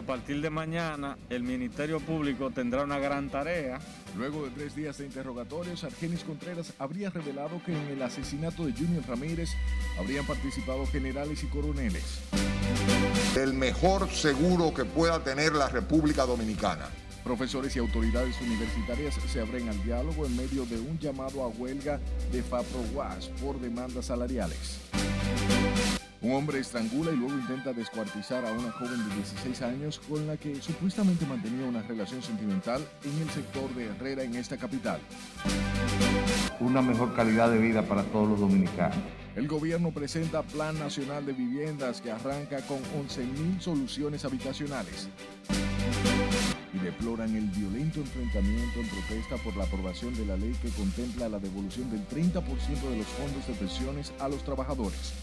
a partir de mañana el Ministerio Público tendrá una gran tarea. Luego de tres días de interrogatorios, Argenis Contreras habría revelado que en el asesinato de Junior Ramírez habrían participado generales y coroneles. El mejor seguro que pueda tener la República Dominicana. Profesores y autoridades universitarias se abren al diálogo en medio de un llamado a huelga de FAPRO-UAS por demandas salariales. Un hombre estrangula y luego intenta descuartizar a una joven de 16 años con la que supuestamente mantenía una relación sentimental en el sector de Herrera en esta capital. Una mejor calidad de vida para todos los dominicanos. El gobierno presenta Plan Nacional de Viviendas que arranca con 11.000 soluciones habitacionales. Y deploran el violento enfrentamiento en protesta por la aprobación de la ley que contempla la devolución del 30% de los fondos de pensiones a los trabajadores.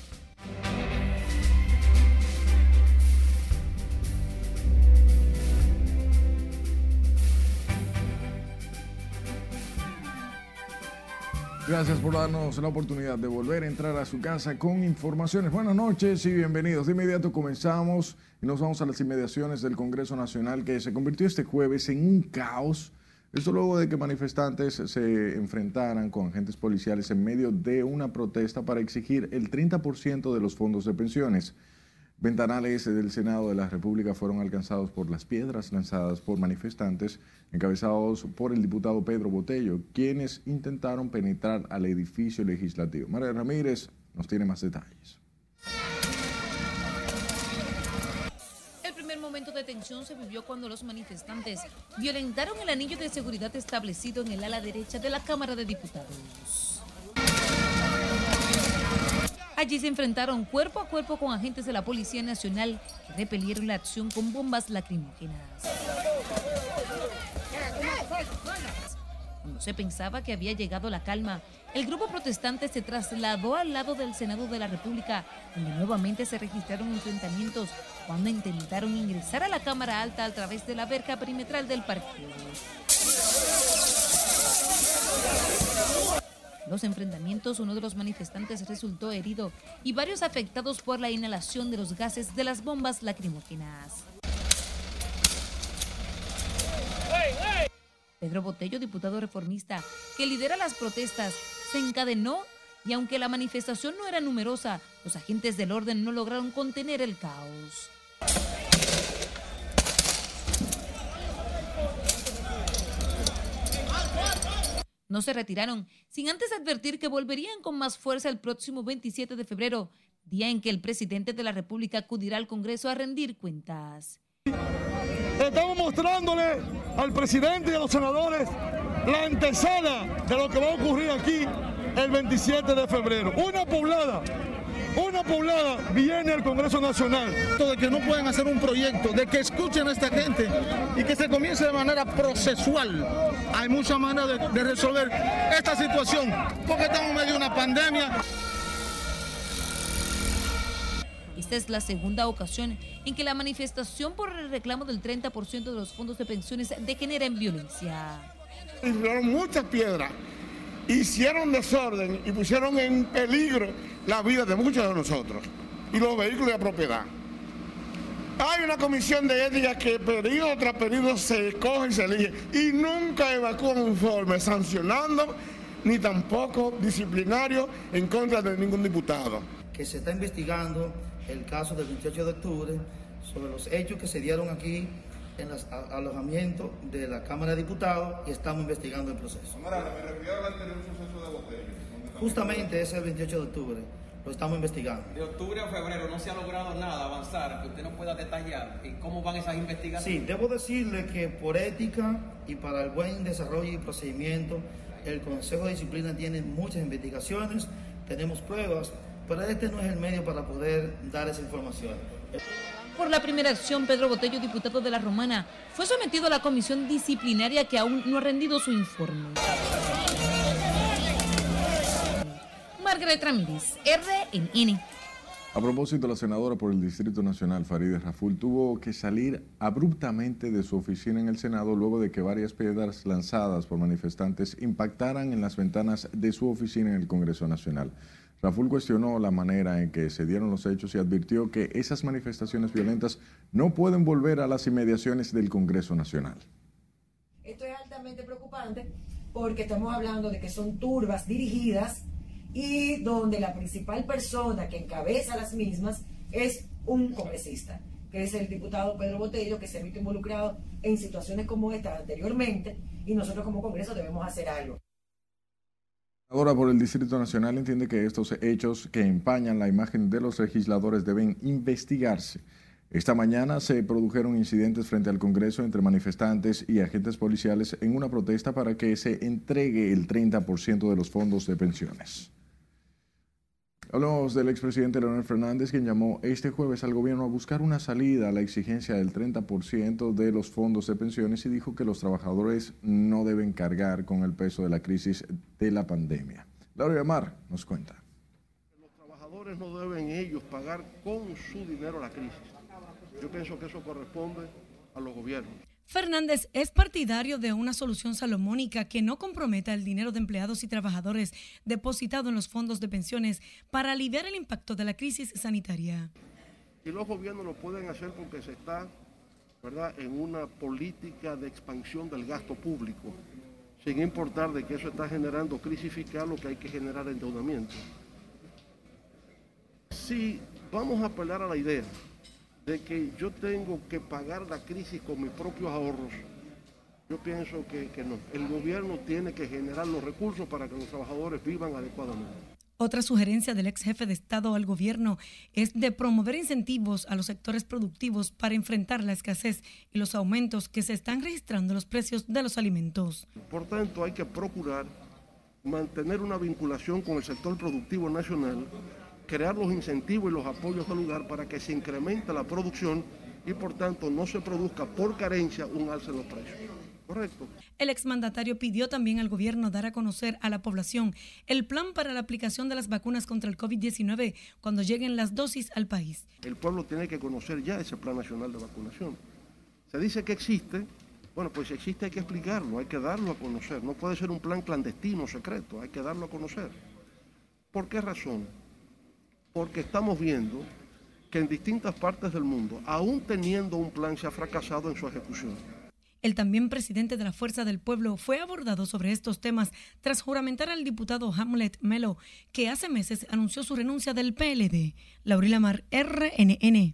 Gracias por darnos la oportunidad de volver a entrar a su casa con informaciones. Buenas noches y bienvenidos. De inmediato comenzamos y nos vamos a las inmediaciones del Congreso Nacional que se convirtió este jueves en un caos. Esto luego de que manifestantes se enfrentaran con agentes policiales en medio de una protesta para exigir el 30% de los fondos de pensiones. Ventanales del Senado de la República fueron alcanzados por las piedras lanzadas por manifestantes encabezados por el diputado Pedro Botello, quienes intentaron penetrar al edificio legislativo. María Ramírez nos tiene más detalles. Momento de tensión se vivió cuando los manifestantes violentaron el anillo de seguridad establecido en el ala derecha de la Cámara de Diputados. Allí se enfrentaron cuerpo a cuerpo con agentes de la Policía Nacional que repelieron la acción con bombas lacrimógenas. Se pensaba que había llegado la calma, el grupo protestante se trasladó al lado del Senado de la República, donde nuevamente se registraron enfrentamientos cuando intentaron ingresar a la Cámara Alta a través de la verja perimetral del partido. Los enfrentamientos, uno de los manifestantes resultó herido y varios afectados por la inhalación de los gases de las bombas lacrimógenas. Pedro Botello, diputado reformista, que lidera las protestas, se encadenó y aunque la manifestación no era numerosa, los agentes del orden no lograron contener el caos. No se retiraron sin antes advertir que volverían con más fuerza el próximo 27 de febrero, día en que el presidente de la República acudirá al Congreso a rendir cuentas. Estamos mostrándole al presidente y a los senadores la antesala de lo que va a ocurrir aquí el 27 de febrero. Una poblada una poblada viene al Congreso Nacional. De que no pueden hacer un proyecto, de que escuchen a esta gente y que se comience de manera procesual. Hay muchas maneras de, de resolver esta situación, porque estamos en medio de una pandemia. Esta es la segunda ocasión en que la manifestación por el reclamo del 30% de los fondos de pensiones degenera en violencia. Tiraron muchas piedras, hicieron desorden y pusieron en peligro la vida de muchos de nosotros y los vehículos de propiedad. Hay una comisión de ética que periodo tras periodo se escoge y se elige y nunca evacúa un informe sancionando ni tampoco disciplinario en contra de ningún diputado. Que se está investigando el caso del 28 de octubre sobre los hechos que se dieron aquí en los alojamientos de la Cámara de Diputados y estamos investigando el proceso. me refiero al anterior suceso de Botello. Justamente ese es el 28 de octubre. Lo estamos investigando. De octubre a febrero no se ha logrado nada avanzar, que usted nos pueda detallar y cómo van esas investigaciones. Sí, debo decirle que por ética y para el buen desarrollo y procedimiento, el Consejo de Disciplina tiene muchas investigaciones, tenemos pruebas, pero este no es el medio para poder dar esa información. Por la primera acción, Pedro Botello, diputado de la Romana, fue sometido a la comisión disciplinaria que aún no ha rendido su informe. Margaret Ramírez, RNN. A propósito, la senadora por el Distrito Nacional, Farideh Raful, tuvo que salir abruptamente de su oficina en el Senado luego de que varias piedras lanzadas por manifestantes impactaran en las ventanas de su oficina en el Congreso Nacional. Raful cuestionó la manera en que se dieron los hechos y advirtió que esas manifestaciones violentas no pueden volver a las inmediaciones del Congreso Nacional. Esto es altamente preocupante porque estamos hablando de que son turbas dirigidas y donde la principal persona que encabeza las mismas es un congresista, que es el diputado Pedro Botello, que se ha visto involucrado en situaciones como esta anteriormente y nosotros como Congreso debemos hacer algo. Ahora por el Distrito Nacional entiende que estos hechos que empañan la imagen de los legisladores deben investigarse. Esta mañana se produjeron incidentes frente al Congreso entre manifestantes y agentes policiales en una protesta para que se entregue el 30% de los fondos de pensiones. Hablamos del expresidente Leonel Fernández, quien llamó este jueves al gobierno a buscar una salida a la exigencia del 30% de los fondos de pensiones y dijo que los trabajadores no deben cargar con el peso de la crisis de la pandemia. Laura Mar nos cuenta. Los trabajadores no deben ellos pagar con su dinero la crisis. Yo pienso que eso corresponde a los gobiernos. Fernández es partidario de una solución salomónica que no comprometa el dinero de empleados y trabajadores depositado en los fondos de pensiones para aliviar el impacto de la crisis sanitaria. Y los gobiernos lo pueden hacer porque se está ¿verdad? en una política de expansión del gasto público, sin importar de que eso está generando crisis fiscal o que hay que generar endeudamiento. Si vamos a apelar a la idea de que yo tengo que pagar la crisis con mis propios ahorros, yo pienso que, que no. El gobierno tiene que generar los recursos para que los trabajadores vivan adecuadamente. Otra sugerencia del ex jefe de Estado al gobierno es de promover incentivos a los sectores productivos para enfrentar la escasez y los aumentos que se están registrando en los precios de los alimentos. Por tanto, hay que procurar mantener una vinculación con el sector productivo nacional crear los incentivos y los apoyos del lugar para que se incremente la producción y por tanto no se produzca por carencia un alza en los precios. Correcto. El exmandatario pidió también al gobierno dar a conocer a la población el plan para la aplicación de las vacunas contra el COVID-19 cuando lleguen las dosis al país. El pueblo tiene que conocer ya ese plan nacional de vacunación. Se dice que existe, bueno, pues si existe hay que explicarlo, hay que darlo a conocer. No puede ser un plan clandestino, secreto, hay que darlo a conocer. ¿Por qué razón? Porque estamos viendo que en distintas partes del mundo, aún teniendo un plan, se ha fracasado en su ejecución. El también presidente de la Fuerza del Pueblo fue abordado sobre estos temas tras juramentar al diputado Hamlet Melo, que hace meses anunció su renuncia del PLD. Laurila Mar, RNN.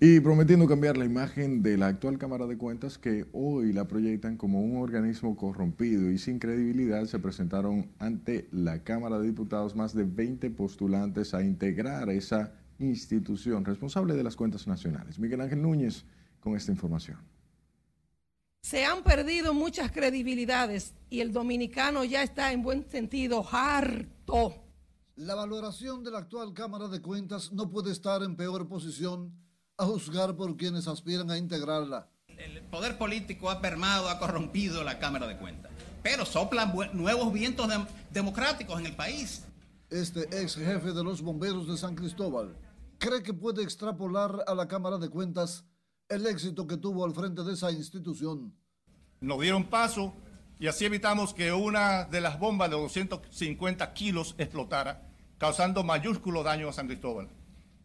Y prometiendo cambiar la imagen de la actual Cámara de Cuentas, que hoy la proyectan como un organismo corrompido y sin credibilidad, se presentaron ante la Cámara de Diputados más de 20 postulantes a integrar esa institución responsable de las cuentas nacionales. Miguel Ángel Núñez con esta información. Se han perdido muchas credibilidades y el dominicano ya está en buen sentido harto. La valoración de la actual Cámara de Cuentas no puede estar en peor posición a juzgar por quienes aspiran a integrarla. El poder político ha permado, ha corrompido la Cámara de Cuentas, pero soplan nuevos vientos democráticos en el país. Este ex jefe de los bomberos de San Cristóbal cree que puede extrapolar a la Cámara de Cuentas el éxito que tuvo al frente de esa institución. Nos dieron paso y así evitamos que una de las bombas de 250 kilos explotara, causando mayúsculo daño a San Cristóbal.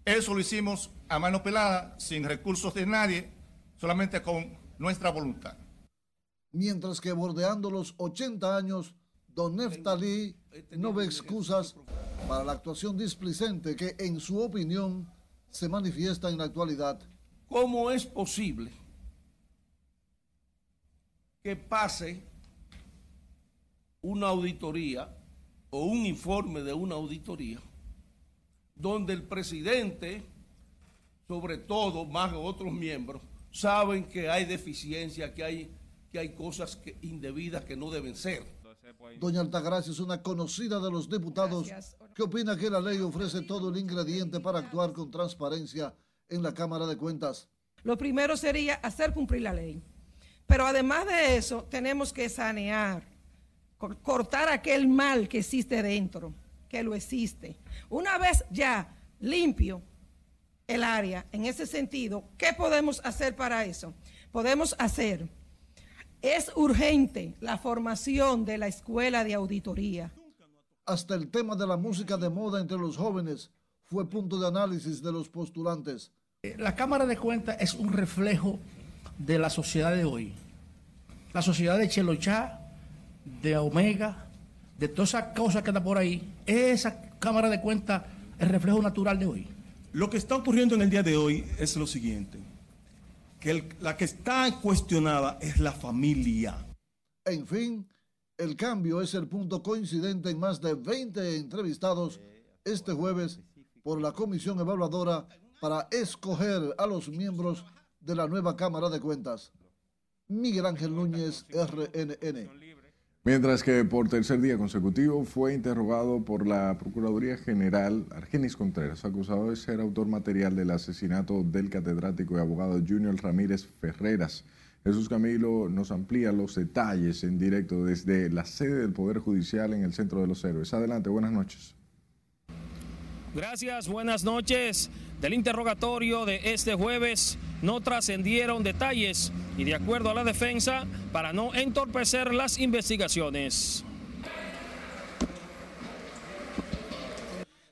Eso lo hicimos a mano pelada, sin recursos de nadie, solamente con nuestra voluntad. Mientras que bordeando los 80 años, don Neftalí no ve excusas para la actuación displicente que, en su opinión, se manifiesta en la actualidad. ¿Cómo es posible que pase una auditoría o un informe de una auditoría donde el presidente, sobre todo, más que otros miembros, saben que hay deficiencia, que hay, que hay cosas indebidas que no deben ser. Doña Altagracia es una conocida de los diputados que opina que la ley ofrece todo el ingrediente para actuar con transparencia en la Cámara de Cuentas. Lo primero sería hacer cumplir la ley. Pero además de eso, tenemos que sanear, cortar aquel mal que existe dentro que lo existe. Una vez ya limpio el área en ese sentido, ¿qué podemos hacer para eso? Podemos hacer, es urgente la formación de la escuela de auditoría. Hasta el tema de la música de moda entre los jóvenes fue punto de análisis de los postulantes. La Cámara de Cuentas es un reflejo de la sociedad de hoy. La sociedad de Chelochá, de Omega, de todas esas cosas que están por ahí. Esa Cámara de Cuentas el reflejo natural de hoy. Lo que está ocurriendo en el día de hoy es lo siguiente, que la que está cuestionada es la familia. En fin, el cambio es el punto coincidente en más de 20 entrevistados este jueves por la comisión evaluadora para escoger a los miembros de la nueva Cámara de Cuentas. Miguel Ángel Núñez, RNN. Mientras que por tercer día consecutivo fue interrogado por la Procuraduría General Argenis Contreras, acusado de ser autor material del asesinato del catedrático y abogado Junior Ramírez Ferreras. Jesús Camilo nos amplía los detalles en directo desde la sede del Poder Judicial en el Centro de los Héroes. Adelante, buenas noches. Gracias, buenas noches. Del interrogatorio de este jueves no trascendieron detalles y de acuerdo a la defensa, para no entorpecer las investigaciones.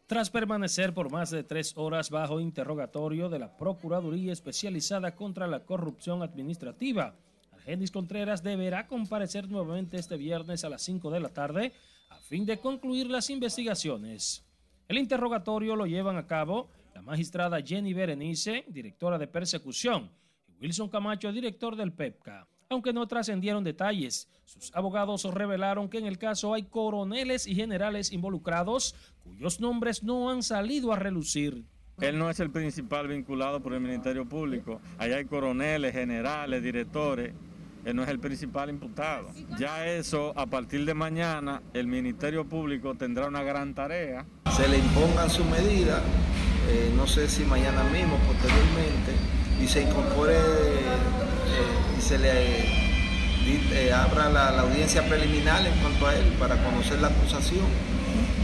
Tras permanecer por más de tres horas bajo interrogatorio de la Procuraduría Especializada contra la Corrupción Administrativa, Argenis Contreras deberá comparecer nuevamente este viernes a las 5 de la tarde a fin de concluir las investigaciones. El interrogatorio lo llevan a cabo la magistrada Jenny Berenice, directora de persecución, y Wilson Camacho, director del PEPCA. Aunque no trascendieron detalles, sus abogados revelaron que en el caso hay coroneles y generales involucrados cuyos nombres no han salido a relucir. Él no es el principal vinculado por el Ministerio Público. Allá hay coroneles, generales, directores. Él no es el principal imputado. Ya eso, a partir de mañana, el Ministerio Público tendrá una gran tarea. Se le impongan su medida, eh, no sé si mañana mismo, posteriormente, y se incorpore eh, y se le eh, abra la, la audiencia preliminar en cuanto a él para conocer la acusación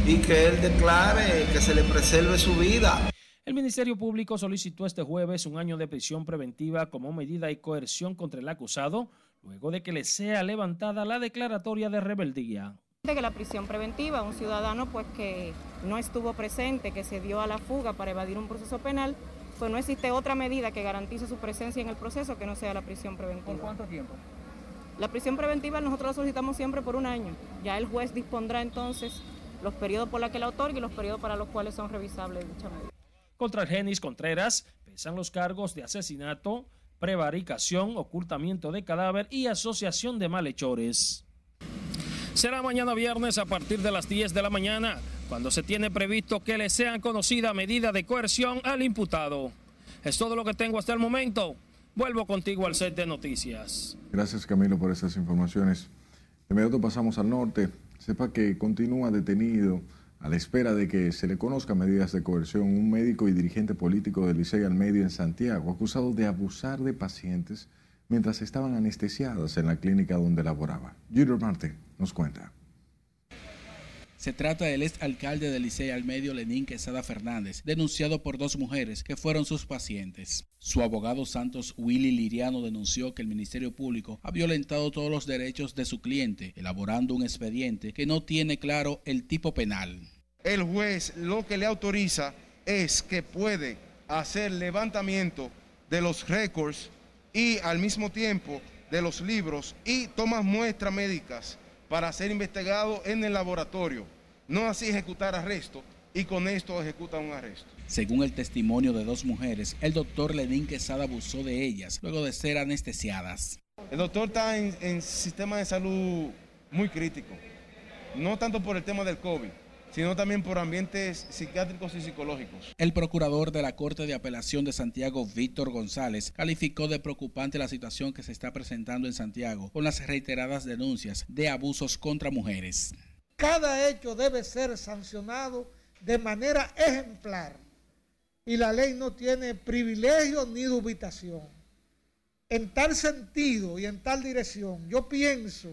y que él declare que se le preserve su vida. El Ministerio Público solicitó este jueves un año de prisión preventiva como medida y coerción contra el acusado, luego de que le sea levantada la declaratoria de rebeldía. De que la prisión preventiva, un ciudadano pues que no estuvo presente, que se dio a la fuga para evadir un proceso penal, pues no existe otra medida que garantice su presencia en el proceso que no sea la prisión preventiva. ¿Por cuánto tiempo? La prisión preventiva nosotros la solicitamos siempre por un año. Ya el juez dispondrá entonces los periodos por los que la otorgue y los periodos para los cuales son revisables dicha medida. Contra Argenis Contreras pesan los cargos de asesinato, prevaricación, ocultamiento de cadáver y asociación de malhechores. Será mañana viernes a partir de las 10 de la mañana, cuando se tiene previsto que le sean conocida medida de coerción al imputado. Es todo lo que tengo hasta el momento. Vuelvo contigo al set de noticias. Gracias Camilo por esas informaciones. De inmediato pasamos al norte. Sepa que continúa detenido a la espera de que se le conozca medidas de coerción un médico y dirigente político del Licey al Medio en Santiago, acusado de abusar de pacientes mientras estaban anestesiadas en la clínica donde laboraba. Junior Marte nos cuenta. Se trata del ex alcalde del Licey al Medio, Lenín Quesada Fernández, denunciado por dos mujeres que fueron sus pacientes. Su abogado Santos Willy Liriano denunció que el Ministerio Público ha violentado todos los derechos de su cliente, elaborando un expediente que no tiene claro el tipo penal. El juez lo que le autoriza es que puede hacer levantamiento de los récords y al mismo tiempo de los libros y toma muestras médicas para ser investigado en el laboratorio, no así ejecutar arresto y con esto ejecutan un arresto. Según el testimonio de dos mujeres, el doctor Lenín Quesada abusó de ellas luego de ser anestesiadas. El doctor está en, en sistema de salud muy crítico, no tanto por el tema del COVID, sino también por ambientes psiquiátricos y psicológicos. El procurador de la Corte de Apelación de Santiago, Víctor González, calificó de preocupante la situación que se está presentando en Santiago con las reiteradas denuncias de abusos contra mujeres. Cada hecho debe ser sancionado de manera ejemplar y la ley no tiene privilegio ni dubitación. En tal sentido y en tal dirección, yo pienso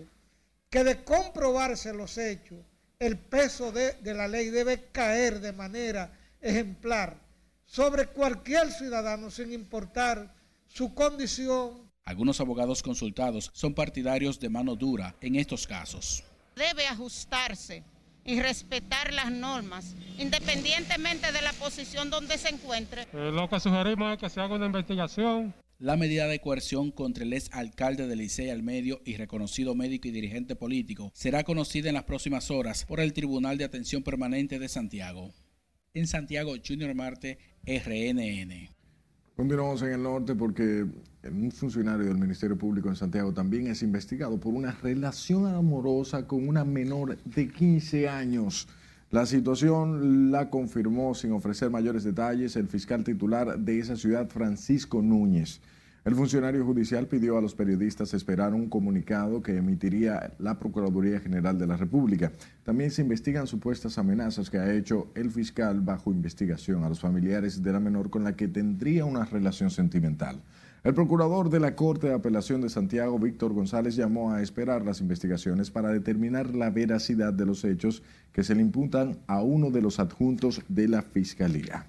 que de comprobarse los hechos, el peso de, de, la ley debe caer de manera ejemplar sobre cualquier ciudadano sin importar su condición. Algunos abogados consultados son partidarios de mano dura en estos casos. Debe ajustarse y respetar las normas, independientemente de la posición donde se encuentre. Eh, lo que sugerimos es que se haga una investigación. La medida de coerción contra el ex alcalde de Licey al Medio y reconocido médico y dirigente político será conocida en las próximas horas por el Tribunal de Atención Permanente de Santiago. En Santiago, Junior Marte, RNN. Continuamos en el norte porque un funcionario del Ministerio Público en Santiago también es investigado por una relación amorosa con una menor de 15 años. La situación la confirmó sin ofrecer mayores detalles el fiscal titular de esa ciudad, Francisco Núñez. El funcionario judicial pidió a los periodistas esperar un comunicado que emitiría la Procuraduría General de la República. También se investigan supuestas amenazas que ha hecho el fiscal bajo investigación a los familiares de la menor con la que tendría una relación sentimental. El procurador de la Corte de Apelación de Santiago, Víctor González, llamó a esperar las investigaciones para determinar la veracidad de los hechos que se le imputan a uno de los adjuntos de la Fiscalía.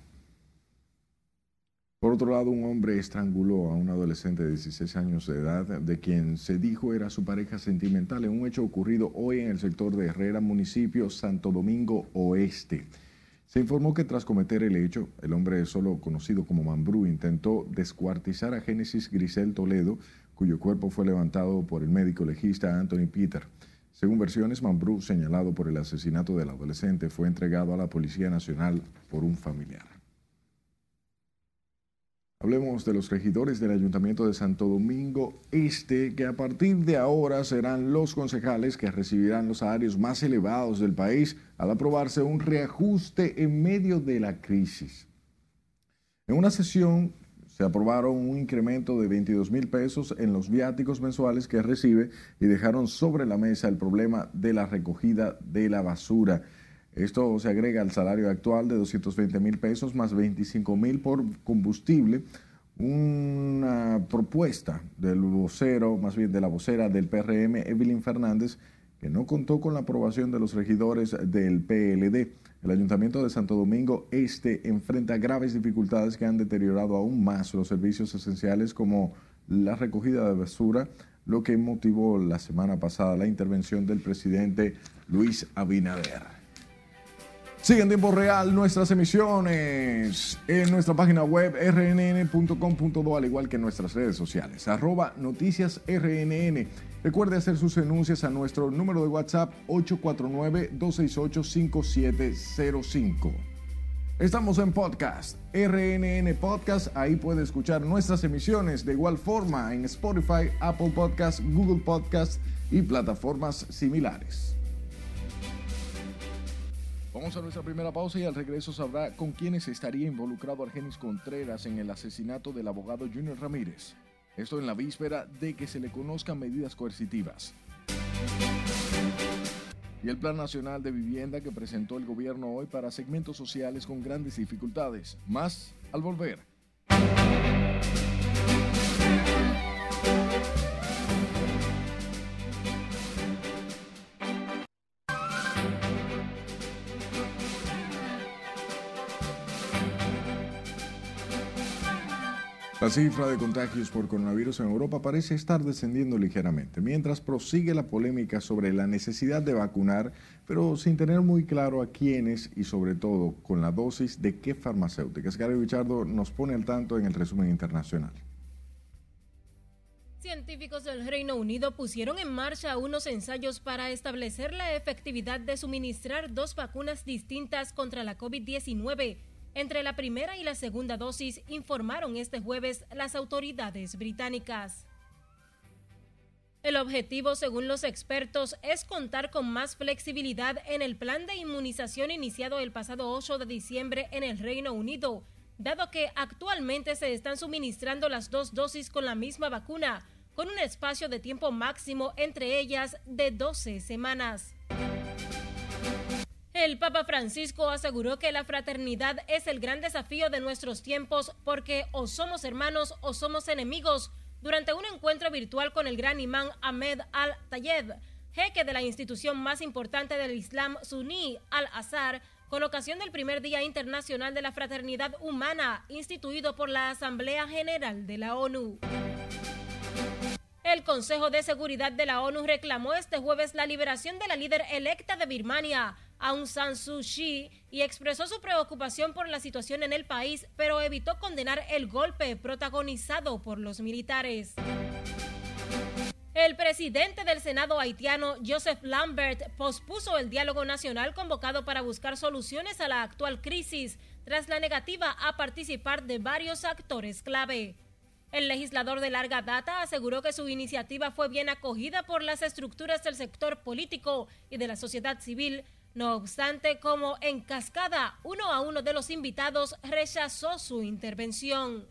Por otro lado, un hombre estranguló a un adolescente de 16 años de edad, de quien se dijo era su pareja sentimental, en un hecho ocurrido hoy en el sector de Herrera, municipio Santo Domingo Oeste. Se informó que tras cometer el hecho, el hombre solo conocido como Mambrú intentó descuartizar a Génesis Grisel Toledo, cuyo cuerpo fue levantado por el médico legista Anthony Peter. Según versiones, Mambrú, señalado por el asesinato del adolescente, fue entregado a la Policía Nacional por un familiar. Hablemos de los regidores del Ayuntamiento de Santo Domingo Este, que a partir de ahora serán los concejales que recibirán los salarios más elevados del país al aprobarse un reajuste en medio de la crisis. En una sesión se aprobaron un incremento de 22 mil pesos en los viáticos mensuales que recibe y dejaron sobre la mesa el problema de la recogida de la basura. Esto se agrega al salario actual de 220 mil pesos más 25 mil por combustible. Una propuesta del vocero, más bien de la vocera del PRM, Evelyn Fernández, que no contó con la aprobación de los regidores del PLD. El Ayuntamiento de Santo Domingo Este enfrenta graves dificultades que han deteriorado aún más los servicios esenciales como la recogida de basura, lo que motivó la semana pasada la intervención del presidente Luis Abinader. Sigue en tiempo real nuestras emisiones en nuestra página web rnn.com.do, al igual que en nuestras redes sociales, arroba noticias rnn. Recuerde hacer sus denuncias a nuestro número de WhatsApp 849-268-5705. Estamos en podcast, RNN Podcast, ahí puede escuchar nuestras emisiones de igual forma en Spotify, Apple Podcast, Google Podcast y plataformas similares. Vamos a nuestra primera pausa y al regreso sabrá con quiénes estaría involucrado Argenis Contreras en el asesinato del abogado Junior Ramírez. Esto en la víspera de que se le conozcan medidas coercitivas. Y el Plan Nacional de Vivienda que presentó el gobierno hoy para segmentos sociales con grandes dificultades. Más al volver. La cifra de contagios por coronavirus en Europa parece estar descendiendo ligeramente, mientras prosigue la polémica sobre la necesidad de vacunar, pero sin tener muy claro a quiénes y sobre todo con la dosis de qué farmacéuticas. Gary Richardo nos pone al tanto en el resumen internacional. Científicos del Reino Unido pusieron en marcha unos ensayos para establecer la efectividad de suministrar dos vacunas distintas contra la COVID-19 entre la primera y la segunda dosis, informaron este jueves las autoridades británicas. El objetivo, según los expertos, es contar con más flexibilidad en el plan de inmunización iniciado el pasado 8 de diciembre en el Reino Unido, dado que actualmente se están suministrando las dos dosis con la misma vacuna, con un espacio de tiempo máximo entre ellas de 12 semanas. El Papa Francisco aseguró que la fraternidad es el gran desafío de nuestros tiempos porque o somos hermanos o somos enemigos durante un encuentro virtual con el gran imán Ahmed al-Tayeb, jeque de la institución más importante del Islam suní, al-Azhar, con ocasión del primer Día Internacional de la Fraternidad Humana, instituido por la Asamblea General de la ONU. El Consejo de Seguridad de la ONU reclamó este jueves la liberación de la líder electa de Birmania, Aung San Suu Kyi, y expresó su preocupación por la situación en el país, pero evitó condenar el golpe protagonizado por los militares. El presidente del Senado haitiano, Joseph Lambert, pospuso el diálogo nacional convocado para buscar soluciones a la actual crisis tras la negativa a participar de varios actores clave. El legislador de larga data aseguró que su iniciativa fue bien acogida por las estructuras del sector político y de la sociedad civil. No obstante, como en cascada, uno a uno de los invitados rechazó su intervención.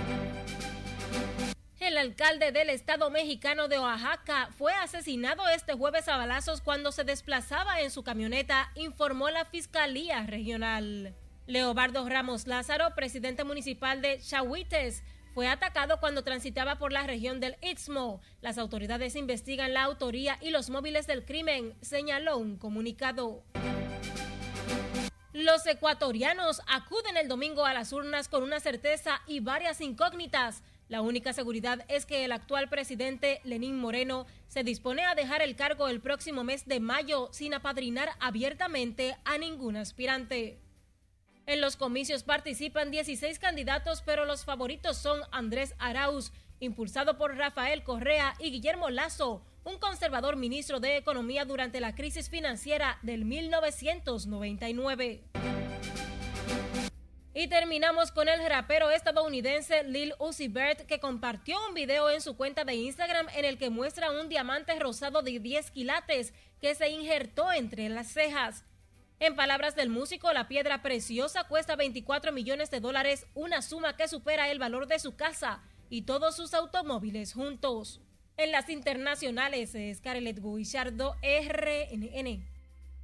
El alcalde del estado mexicano de Oaxaca fue asesinado este jueves a balazos cuando se desplazaba en su camioneta, informó la Fiscalía Regional. Leobardo Ramos Lázaro, presidente municipal de Chahuites, fue atacado cuando transitaba por la región del Istmo. Las autoridades investigan la autoría y los móviles del crimen, señaló un comunicado. Los ecuatorianos acuden el domingo a las urnas con una certeza y varias incógnitas. La única seguridad es que el actual presidente Lenín Moreno se dispone a dejar el cargo el próximo mes de mayo sin apadrinar abiertamente a ningún aspirante. En los comicios participan 16 candidatos, pero los favoritos son Andrés Arauz, impulsado por Rafael Correa, y Guillermo Lazo, un conservador ministro de Economía durante la crisis financiera del 1999. Y terminamos con el rapero estadounidense Lil Uzi Vert que compartió un video en su cuenta de Instagram en el que muestra un diamante rosado de 10 quilates que se injertó entre las cejas. En palabras del músico, la piedra preciosa cuesta 24 millones de dólares, una suma que supera el valor de su casa y todos sus automóviles juntos. En las internacionales, Scarlett Guillardo, RNN.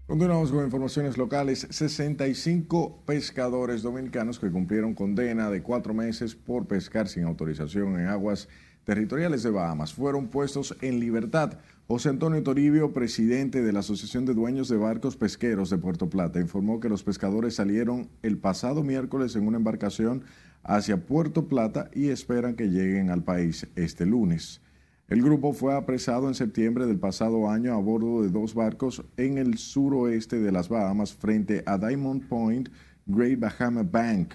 Continuamos con informaciones locales. 65 pescadores dominicanos que cumplieron condena de cuatro meses por pescar sin autorización en aguas territoriales de Bahamas fueron puestos en libertad. José Antonio Toribio, presidente de la Asociación de Dueños de Barcos Pesqueros de Puerto Plata, informó que los pescadores salieron el pasado miércoles en una embarcación hacia Puerto Plata y esperan que lleguen al país este lunes. El grupo fue apresado en septiembre del pasado año a bordo de dos barcos en el suroeste de las Bahamas frente a Diamond Point, Great Bahama Bank,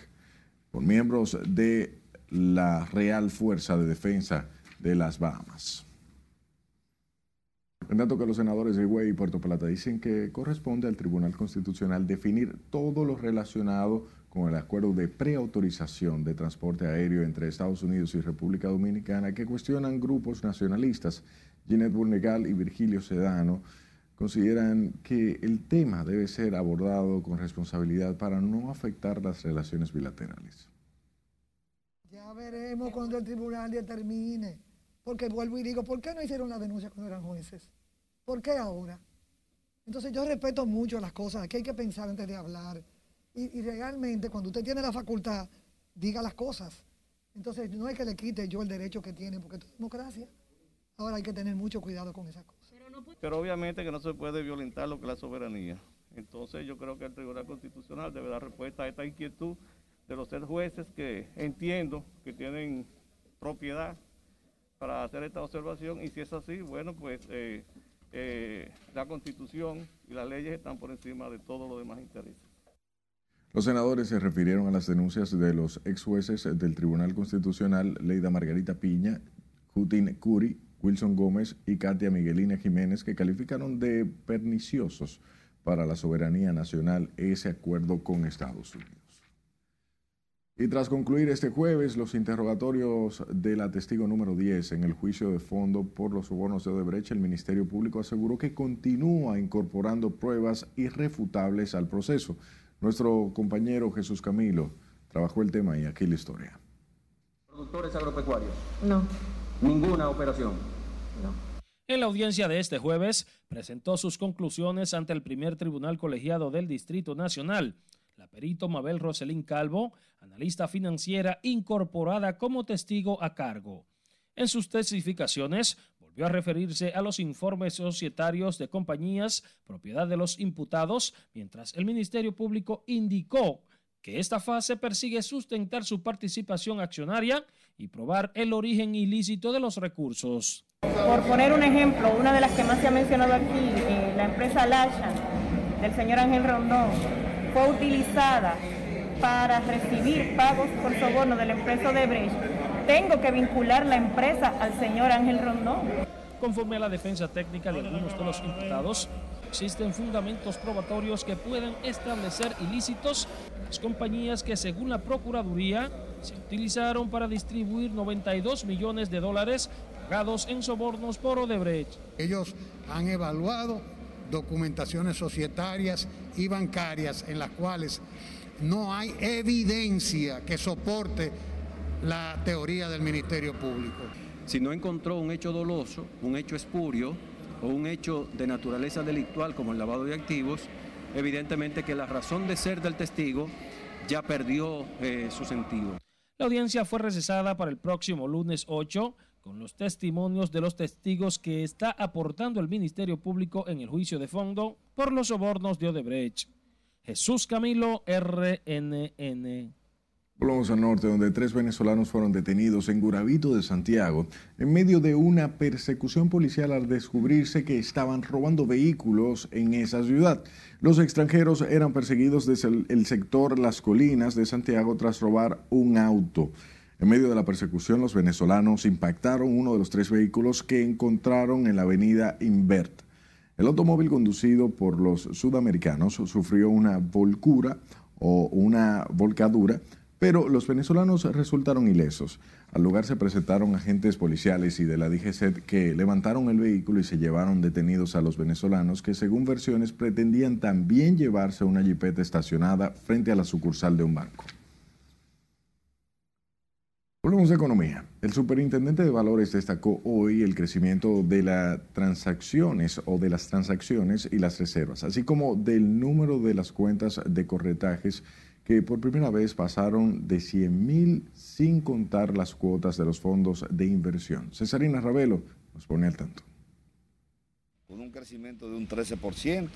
por miembros de la Real Fuerza de Defensa de las Bahamas. En tanto que los senadores de Higüey y Puerto Plata dicen que corresponde al Tribunal Constitucional definir todo lo relacionado con el acuerdo de preautorización de transporte aéreo entre Estados Unidos y República Dominicana que cuestionan grupos nacionalistas. Ginette Burnegal y Virgilio Sedano consideran que el tema debe ser abordado con responsabilidad para no afectar las relaciones bilaterales. Ya veremos cuando el tribunal determine. Porque vuelvo y digo, ¿por qué no hicieron la denuncia cuando eran jueces? ¿Por qué ahora? Entonces yo respeto mucho las cosas, aquí hay que pensar antes de hablar. Y, realmente cuando usted tiene la facultad, diga las cosas. Entonces no es que le quite yo el derecho que tiene, porque esto es democracia. Ahora hay que tener mucho cuidado con esas cosas. Pero obviamente que no se puede violentar lo que es la soberanía. Entonces yo creo que el Tribunal Constitucional debe dar respuesta a esta inquietud de los tres jueces que entiendo que tienen propiedad para hacer esta observación y si es así, bueno, pues eh, eh, la constitución y las leyes están por encima de todos los demás intereses. Los senadores se refirieron a las denuncias de los ex jueces del Tribunal Constitucional, Leida Margarita Piña, Jutin Curi, Wilson Gómez y Katia Miguelina Jiménez, que calificaron de perniciosos para la soberanía nacional ese acuerdo con Estados Unidos. Y tras concluir este jueves los interrogatorios de la testigo número 10 en el juicio de fondo por los sobornos de Odebrecht, el Ministerio Público aseguró que continúa incorporando pruebas irrefutables al proceso. Nuestro compañero Jesús Camilo trabajó el tema y aquí la historia. ¿Productores agropecuarios? No. ¿Ninguna operación? No. En la audiencia de este jueves, presentó sus conclusiones ante el primer tribunal colegiado del Distrito Nacional la perito Mabel Roselín Calvo, analista financiera incorporada como testigo a cargo. En sus testificaciones, volvió a referirse a los informes societarios de compañías propiedad de los imputados, mientras el Ministerio Público indicó que esta fase persigue sustentar su participación accionaria y probar el origen ilícito de los recursos. Por poner un ejemplo, una de las que más se ha mencionado aquí, la empresa Lashan del señor Ángel Rondón, fue utilizada para recibir pagos por soborno de la empresa Odebrecht. Tengo que vincular la empresa al señor Ángel Rondón. Conforme a la defensa técnica de algunos de los imputados, existen fundamentos probatorios que pueden establecer ilícitos las compañías que según la Procuraduría se utilizaron para distribuir 92 millones de dólares pagados en sobornos por Odebrecht. Ellos han evaluado documentaciones societarias y bancarias en las cuales no hay evidencia que soporte la teoría del Ministerio Público. Si no encontró un hecho doloso, un hecho espurio o un hecho de naturaleza delictual como el lavado de activos, evidentemente que la razón de ser del testigo ya perdió eh, su sentido. La audiencia fue recesada para el próximo lunes 8 con los testimonios de los testigos que está aportando el Ministerio Público en el juicio de fondo por los sobornos de Odebrecht. Jesús Camilo, RNN. Volvamos al norte, donde tres venezolanos fueron detenidos en Guravito de Santiago en medio de una persecución policial al descubrirse que estaban robando vehículos en esa ciudad. Los extranjeros eran perseguidos desde el, el sector Las Colinas de Santiago tras robar un auto. En medio de la persecución, los venezolanos impactaron uno de los tres vehículos que encontraron en la avenida Invert. El automóvil conducido por los sudamericanos sufrió una volcura o una volcadura pero los venezolanos resultaron ilesos. Al lugar se presentaron agentes policiales y de la DGCET que levantaron el vehículo y se llevaron detenidos a los venezolanos que según versiones pretendían también llevarse una jipeta estacionada frente a la sucursal de un banco. Volvemos a economía. El superintendente de valores destacó hoy el crecimiento de las transacciones o de las transacciones y las reservas, así como del número de las cuentas de corretajes que por primera vez pasaron de 100 mil sin contar las cuotas de los fondos de inversión. Cesarina Ravelo nos pone al tanto. Con un crecimiento de un 13%,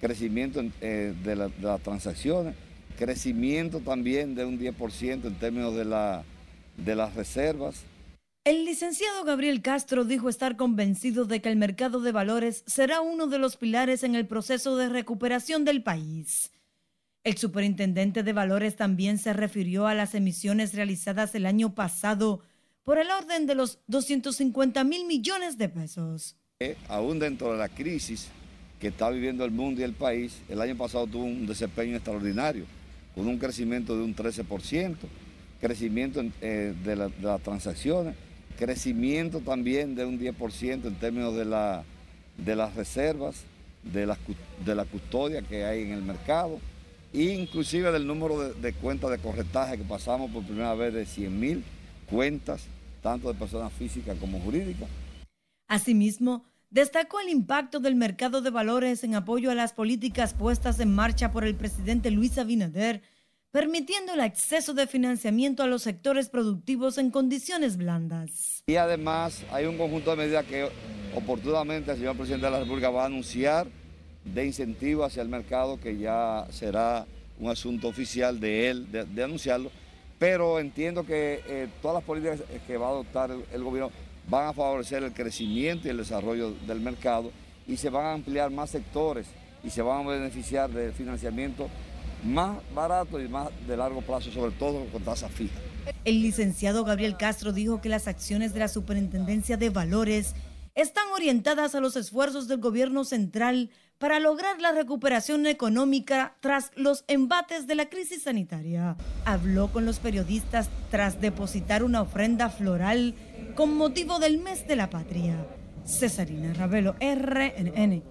crecimiento eh, de, la, de, las transacciones, crecimiento también de un 10% en términos de, la, de las reservas. El licenciado Gabriel Castro dijo estar convencido de que el mercado de valores será uno de los pilares en el proceso de recuperación del país. El superintendente de valores también se refirió a las emisiones realizadas el año pasado por el orden de los 250 mil millones de pesos. Eh, aún dentro de la crisis que está viviendo el mundo y el país, el año pasado tuvo un desempeño extraordinario, con un crecimiento de un 13%, crecimiento eh, de, la, de, las transacciones, crecimiento también de un 10% en términos de, la, de las reservas, de la custodia que hay en el mercado inclusive del número de, de, cuentas de corretaje que pasamos por primera vez de 100 mil cuentas, tanto de personas físicas como jurídicas. Asimismo, destacó el impacto del mercado de valores en apoyo a las políticas puestas en marcha por el presidente Luis Abinader, permitiendo el acceso de financiamiento a los sectores productivos en condiciones blandas. Y además hay un conjunto de medidas que oportunamente el señor presidente de la República va a anunciar de incentivo hacia el mercado, que ya será un asunto oficial de él, de, anunciarlo, pero entiendo que eh, todas las políticas que va a adoptar el, el, gobierno van a favorecer el crecimiento y el desarrollo del mercado y se van a ampliar más sectores y se van a beneficiar del financiamiento más barato y más de largo plazo, sobre todo con tasa fija. El licenciado Gabriel Castro dijo que las acciones de la Superintendencia de Valores están orientadas a los esfuerzos del gobierno central para lograr la recuperación económica tras los embates de la crisis sanitaria. Habló con los periodistas tras depositar una ofrenda floral con motivo del mes de la patria. Cesarina Ravelo, RNN.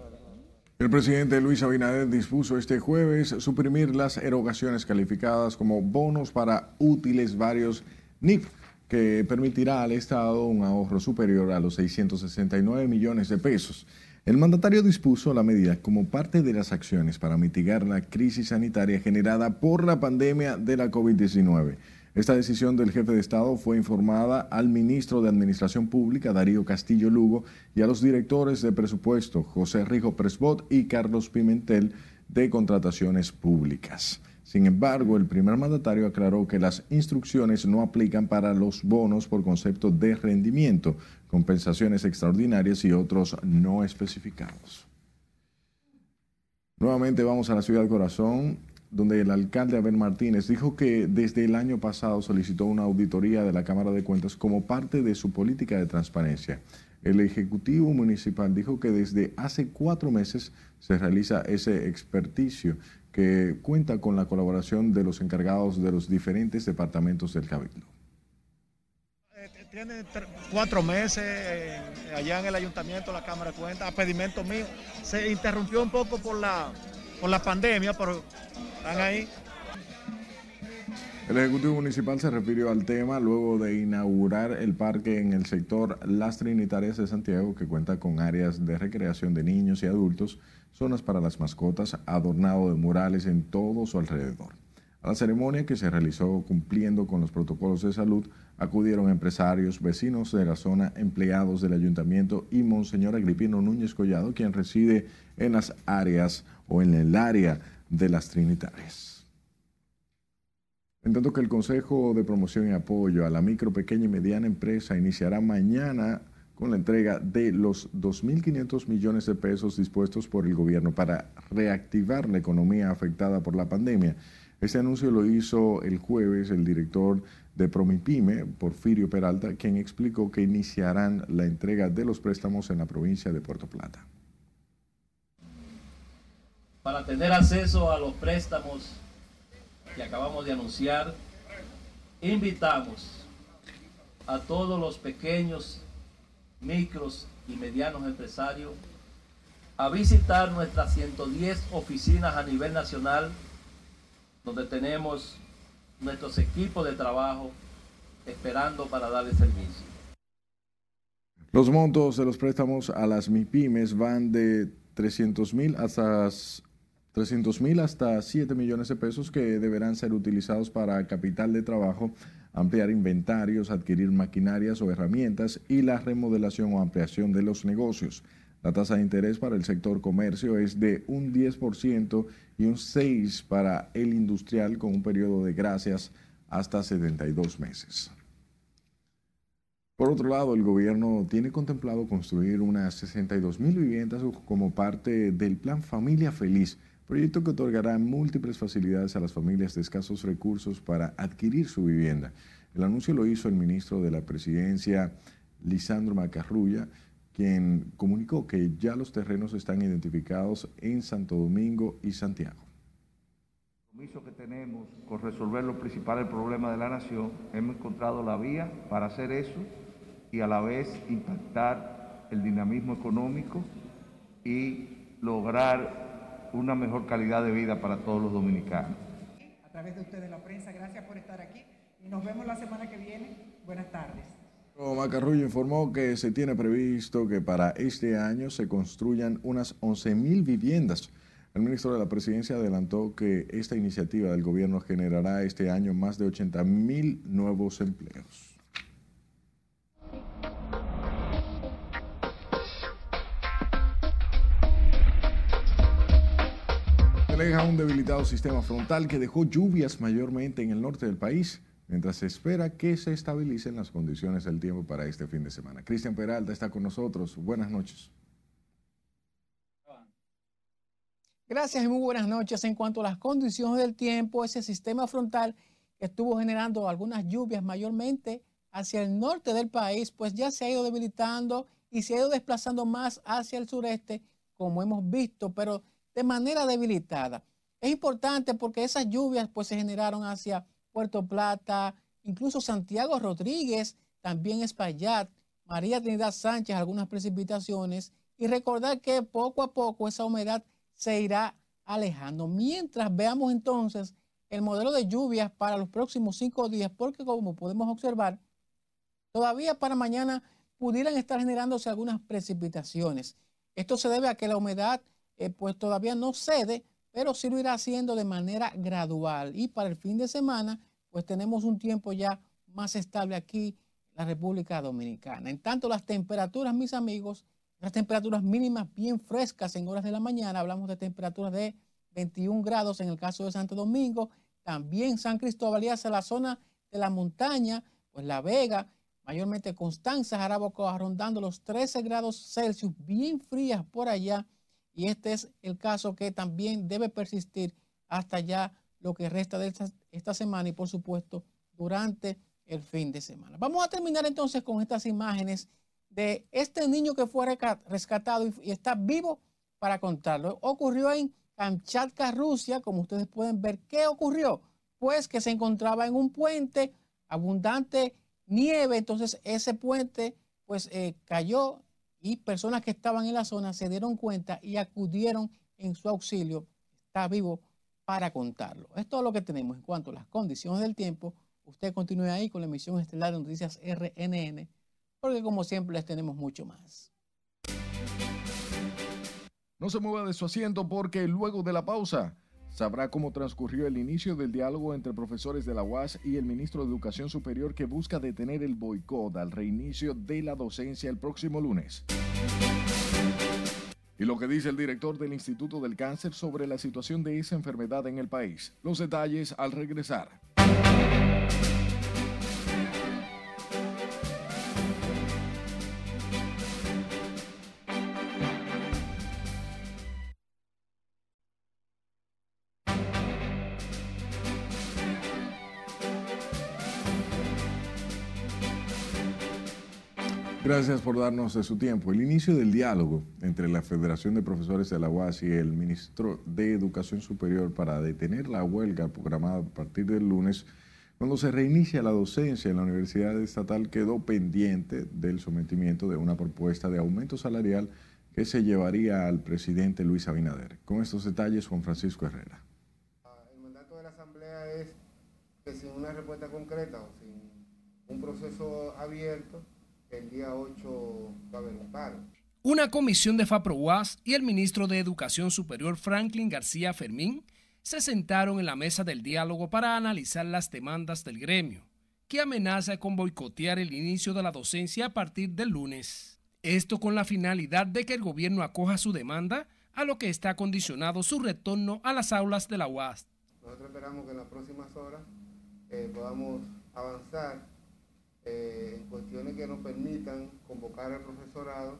El presidente Luis Abinader dispuso este jueves suprimir las erogaciones calificadas como bonos para útiles varios NIF que permitirá al Estado un ahorro superior a los 669 millones de pesos. El mandatario dispuso la medida como parte de las acciones para mitigar la crisis sanitaria generada por la pandemia de la COVID-19. Esta decisión del jefe de Estado fue informada al ministro de Administración Pública, Darío Castillo Lugo, y a los directores de presupuesto, José Rijo Presbot y Carlos Pimentel, de Contrataciones Públicas. Sin embargo, el primer mandatario aclaró que las instrucciones no aplican para los bonos por concepto de rendimiento, compensaciones extraordinarias y otros no especificados. Nuevamente vamos a la ciudad corazón, donde el alcalde Abel Martínez dijo que desde el año pasado solicitó una auditoría de la Cámara de Cuentas como parte de su política de transparencia. El Ejecutivo Municipal dijo que desde hace cuatro meses se realiza ese experticio que cuenta con la colaboración de los encargados de los diferentes departamentos del Cabildo. Tiene cuatro meses eh, allá en el ayuntamiento, la Cámara de Cuentas, a pedimento mío. Se interrumpió un poco por la, por la pandemia, pero están ahí. El Ejecutivo Municipal se refirió al tema luego de inaugurar el parque en el sector Las Trinitarias de Santiago, que cuenta con áreas de recreación de niños y adultos, zonas para las mascotas, adornado de murales en todo su alrededor. A la ceremonia que se realizó cumpliendo con los protocolos de salud, acudieron empresarios, vecinos de la zona, empleados del ayuntamiento y Monseñor Agripino Núñez Collado, quien reside en las áreas o en el área de las Trinitarias. En tanto que el Consejo de Promoción y Apoyo a la Micro, Pequeña y Mediana Empresa iniciará mañana con la entrega de los 2.500 millones de pesos dispuestos por el gobierno para reactivar la economía afectada por la pandemia. Este anuncio lo hizo el jueves el director de Promipyme, Porfirio Peralta, quien explicó que iniciarán la entrega de los préstamos en la provincia de Puerto Plata. Para tener acceso a los préstamos que acabamos de anunciar, invitamos a todos los pequeños, micros y medianos empresarios a visitar nuestras 110 oficinas a nivel nacional, donde tenemos nuestros equipos de trabajo esperando para darle servicio. Los montos de los préstamos a las MIPIMES van de 300 mil hasta 300 mil hasta 7 millones de pesos que deberán ser utilizados para capital de trabajo, ampliar inventarios, adquirir maquinarias o herramientas y la remodelación o ampliación de los negocios. La tasa de interés para el sector comercio es de un 10% y un 6% para el industrial con un periodo de gracias hasta 72 meses. Por otro lado, el gobierno tiene contemplado construir unas 62 mil viviendas como parte del plan Familia Feliz proyecto que otorgará múltiples facilidades a las familias de escasos recursos para adquirir su vivienda. El anuncio lo hizo el ministro de la Presidencia, Lisandro Macarrulla, quien comunicó que ya los terrenos están identificados en Santo Domingo y Santiago. El compromiso que tenemos con resolver los principales problemas de la nación, hemos encontrado la vía para hacer eso y a la vez impactar el dinamismo económico y lograr una mejor calidad de vida para todos los dominicanos. A través de ustedes, la prensa, gracias por estar aquí y nos vemos la semana que viene. Buenas tardes. Macarrullo informó que se tiene previsto que para este año se construyan unas 11.000 viviendas. El ministro de la Presidencia adelantó que esta iniciativa del gobierno generará este año más de 80.000 nuevos empleos. Deja un debilitado sistema frontal que dejó lluvias mayormente en el norte del país, mientras se espera que se estabilicen las condiciones del tiempo para este fin de semana. Cristian Peralta está con nosotros. Buenas noches. Gracias y muy buenas noches. En cuanto a las condiciones del tiempo, ese sistema frontal que estuvo generando algunas lluvias mayormente hacia el norte del país, pues ya se ha ido debilitando y se ha ido desplazando más hacia el sureste, como hemos visto, pero de manera debilitada. Es importante porque esas lluvias pues se generaron hacia Puerto Plata, incluso Santiago Rodríguez, también Espaillat, María Trinidad Sánchez, algunas precipitaciones y recordar que poco a poco esa humedad se irá alejando. Mientras veamos entonces el modelo de lluvias para los próximos cinco días, porque como podemos observar, todavía para mañana pudieran estar generándose algunas precipitaciones. Esto se debe a que la humedad eh, pues todavía no cede, pero sí lo irá haciendo de manera gradual. Y para el fin de semana, pues tenemos un tiempo ya más estable aquí en la República Dominicana. En tanto, las temperaturas, mis amigos, las temperaturas mínimas bien frescas en horas de la mañana, hablamos de temperaturas de 21 grados en el caso de Santo Domingo, también San Cristóbal y hacia la zona de la montaña, pues La Vega, mayormente Constanza, Jarabacoa, rondando los 13 grados Celsius, bien frías por allá. Y este es el caso que también debe persistir hasta ya lo que resta de esta, esta semana y por supuesto durante el fin de semana. Vamos a terminar entonces con estas imágenes de este niño que fue rescatado y, está vivo para contarlo. Ocurrió en Kamchatka, Rusia, como ustedes pueden ver. ¿Qué ocurrió? Pues que se encontraba en un puente, abundante nieve, entonces ese puente pues eh, cayó y personas que estaban en la zona se dieron cuenta y acudieron en su auxilio. Está vivo para contarlo. Es todo lo que tenemos en cuanto a las condiciones del tiempo. Usted continúe ahí con la emisión estelar de Noticias RNN porque como siempre les tenemos mucho más. No se mueva de su asiento porque luego de la pausa sabrá cómo transcurrió el inicio del diálogo entre profesores de la UAS y el ministro de Educación Superior que busca detener el boicot al reinicio de la docencia el próximo lunes. Y lo que dice el director del Instituto del Cáncer sobre la situación de esa enfermedad en el país. Los detalles al regresar. Gracias por darnos su tiempo. El inicio del diálogo entre la Federación de Profesores de la UAS y el ministro de Educación Superior para detener la huelga programada a partir del lunes, cuando se reinicia la docencia en la Universidad Estatal, quedó pendiente del sometimiento de una propuesta de aumento salarial que se llevaría al presidente Luis Abinader. Con estos detalles, Juan Francisco Herrera. El mandato de la Asamblea es que sin una respuesta concreta o sin un proceso abierto, el día 8 va a haber un paro. Una comisión de FAPROUAS y el ministro de Educación Superior Franklin García Fermín se sentaron en la mesa del diálogo para analizar las demandas del gremio, que amenaza con boicotear el inicio de la docencia a partir del lunes. Esto con la finalidad de que el gobierno acoja su demanda, a lo que está condicionado su retorno a las aulas de la UAS. Nosotros esperamos que en las próximas horas eh, podamos avanzar eh, en cuestiones que nos permitan convocar al profesorado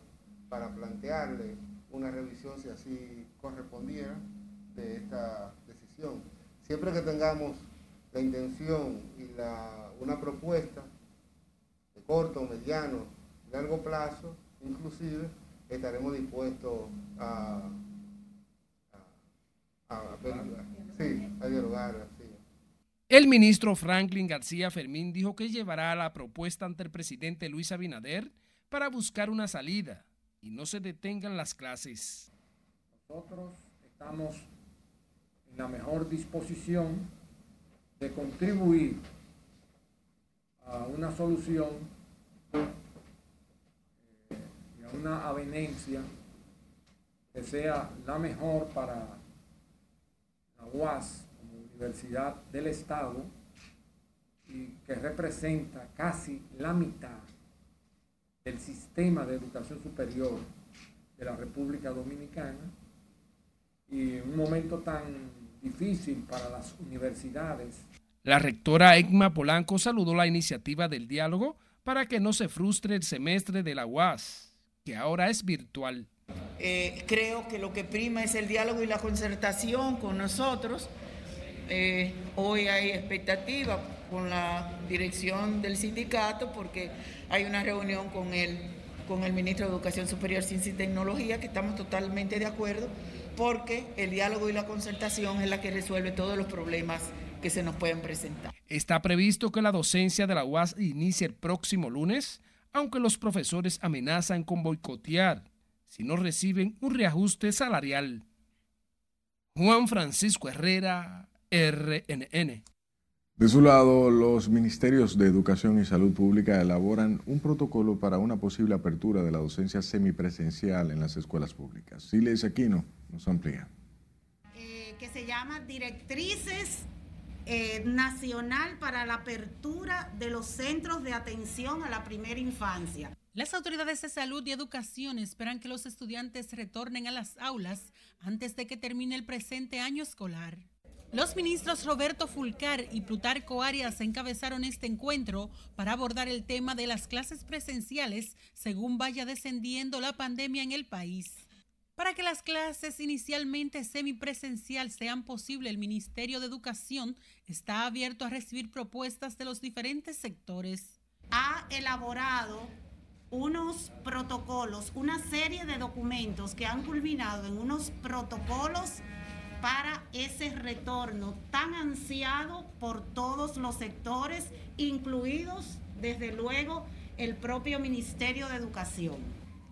para plantearle una revisión, si así correspondiera, de esta decisión. Siempre que tengamos la intención y la, una propuesta de corto, mediano, largo plazo, inclusive, estaremos dispuestos a, a, a, sí, a dialogar. El ministro Franklin García Fermín dijo que llevará la propuesta ante el presidente Luis Abinader para buscar una salida y no se detengan las clases. Nosotros estamos en la mejor disposición de contribuir a una solución eh, y a una avenencia que sea la mejor para la UAS Universidad del Estado y que representa casi la mitad del sistema de educación superior de la República Dominicana y un momento tan difícil para las universidades. La rectora Egma Polanco saludó la iniciativa del diálogo para que no se frustre el semestre de la UAS, que ahora es virtual. Eh, creo que lo que prima es el diálogo y la concertación con nosotros eh, hoy hay expectativa con la dirección del sindicato porque hay una reunión con el, con el ministro de Educación Superior, Ciencia y Tecnología que estamos totalmente de acuerdo porque el diálogo y la concertación es la que resuelve todos los problemas que se nos pueden presentar. Está previsto que la docencia de la UAS inicie el próximo lunes, aunque los profesores amenazan con boicotear si no reciben un reajuste salarial. Juan Francisco Herrera, RNN. De su lado, los ministerios de Educación y Salud Pública elaboran un protocolo para una posible apertura de la docencia semipresencial en las escuelas públicas. Siles Aquino nos amplía. Eh, que se llama Directrices eh, Nacional para la Apertura de los Centros de Atención a la Primera Infancia. Las autoridades de salud y educación esperan que los estudiantes retornen a las aulas antes de que termine el presente año escolar. Los ministros Roberto Fulcar y Plutarco Arias encabezaron este encuentro para abordar el tema de las clases presenciales según vaya descendiendo la pandemia en el país. Para que las clases inicialmente semipresencial sean posible, el Ministerio de Educación está abierto a recibir propuestas de los diferentes sectores. Ha elaborado unos protocolos, una serie de documentos que han culminado en unos protocolos para ese retorno tan ansiado por todos los sectores, incluidos desde luego el propio Ministerio de Educación.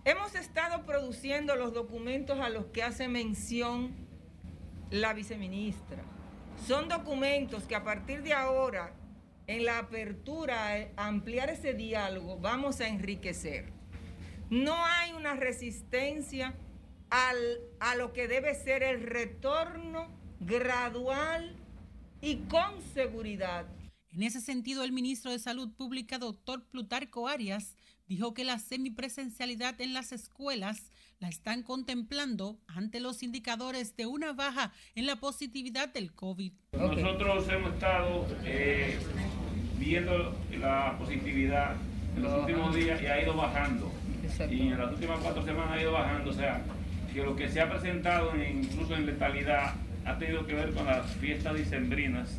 Hemos estado produciendo los documentos a los que hace mención la viceministra. Son documentos que a partir de ahora, en la apertura a ampliar ese diálogo, vamos a enriquecer. No hay una resistencia a lo que debe ser el retorno gradual y con seguridad. En ese sentido, el ministro de Salud Pública, doctor Plutarco Arias, dijo que la semipresencialidad en las escuelas la están contemplando ante los indicadores de una baja en la positividad del COVID. Nosotros hemos estado eh, viendo la positividad en los últimos días y ha ido bajando. Y en las últimas cuatro semanas ha ido bajando. O sea, que lo que se ha presentado incluso en letalidad ha tenido que ver con las fiestas dicembrinas,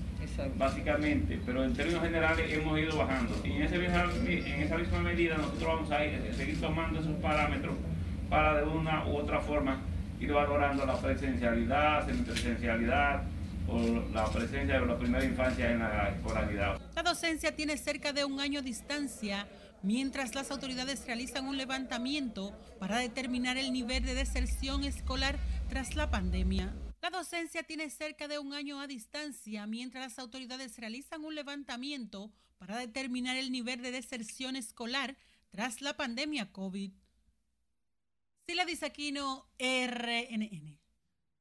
básicamente, pero en términos generales hemos ido bajando. Y en, esa misma medida nosotros vamos a, seguir tomando esos parámetros para de una u otra forma ir valorando la presencialidad, semipresencialidad o la presencia de la primera infancia en la escolaridad. La docencia tiene cerca de un año de distancia mientras las autoridades realizan un levantamiento para determinar el nivel de deserción escolar tras la pandemia. La docencia tiene cerca de un año a distancia mientras las autoridades realizan un levantamiento para determinar el nivel de deserción escolar tras la pandemia COVID. Sila Disaquino, RNN.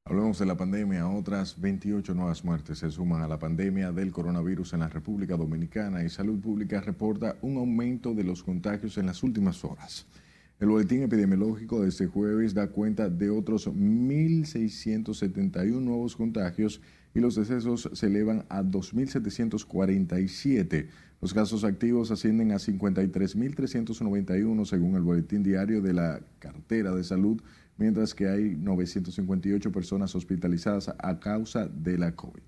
Hablemos de la pandemia. Otras 28 nuevas muertes se suman a la pandemia del coronavirus en la República Dominicana y Salud Pública reporta un aumento de los contagios en las últimas horas. El boletín epidemiológico de este jueves da cuenta de otros 1.671 nuevos contagios y los decesos se elevan a 2.747. Los casos activos ascienden a 53.391 según el boletín diario de la cartera de salud, mientras que hay 958 personas hospitalizadas a causa de la COVID.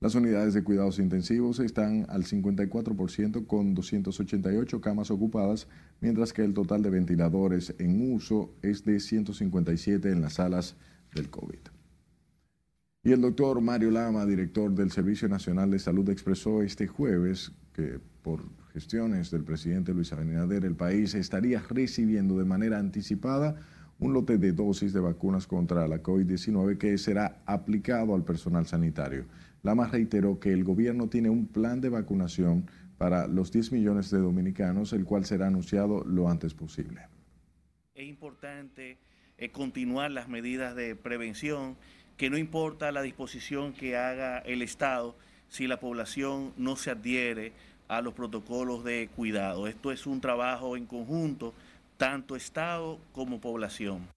Las unidades de cuidados intensivos están al 54% con 288 camas ocupadas, mientras que el total de ventiladores en uso es de 157 en las salas del COVID. Y el doctor Mario Lama, director del Servicio Nacional de Salud, expresó este jueves que por gestiones del presidente Luis Abinader el país estaría recibiendo de manera anticipada un lote de dosis de vacunas contra la COVID-19 que será aplicado al personal sanitario. Lama reiteró que el gobierno tiene un plan de vacunación para los 10 millones de dominicanos, el cual será anunciado lo antes posible. Es importante eh, continuar las medidas de prevención, que no importa la disposición que haga el Estado, si la población no se adhiere a los protocolos de cuidado. Esto es un trabajo en conjunto, tanto Estado como población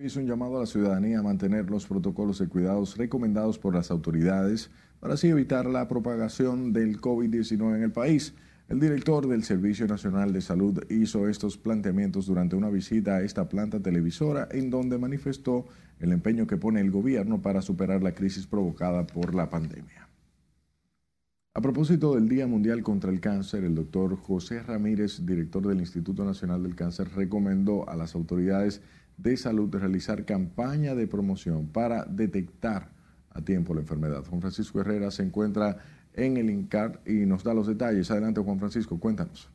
hizo un llamado a la ciudadanía a mantener los protocolos de cuidados recomendados por las autoridades para así evitar la propagación del COVID-19 en el país. El director del Servicio Nacional de Salud hizo estos planteamientos durante una visita a esta planta televisora en donde manifestó el empeño que pone el gobierno para superar la crisis provocada por la pandemia. A propósito del Día Mundial contra el Cáncer, el doctor José Ramírez, director del Instituto Nacional del Cáncer, recomendó a las autoridades de Salud realizar campaña de promoción para detectar a tiempo la enfermedad. Juan Francisco Herrera se encuentra en el INCAR y nos da los detalles. Adelante, Juan Francisco, cuéntanos.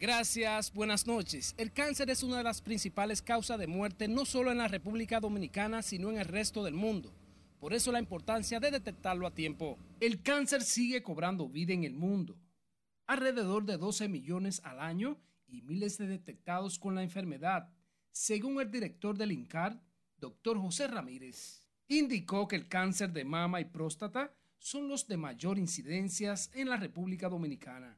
Gracias, buenas noches. El cáncer es una de las principales causas de muerte no solo en la República Dominicana, sino en el resto del mundo. Por eso la importancia de detectarlo a tiempo. El cáncer sigue cobrando vida en el mundo. Alrededor de 12 millones al año y miles de detectados con la enfermedad según el director del INCAR, doctor José Ramírez, indicó que el cáncer de mama y próstata son los de mayor incidencia en la República Dominicana.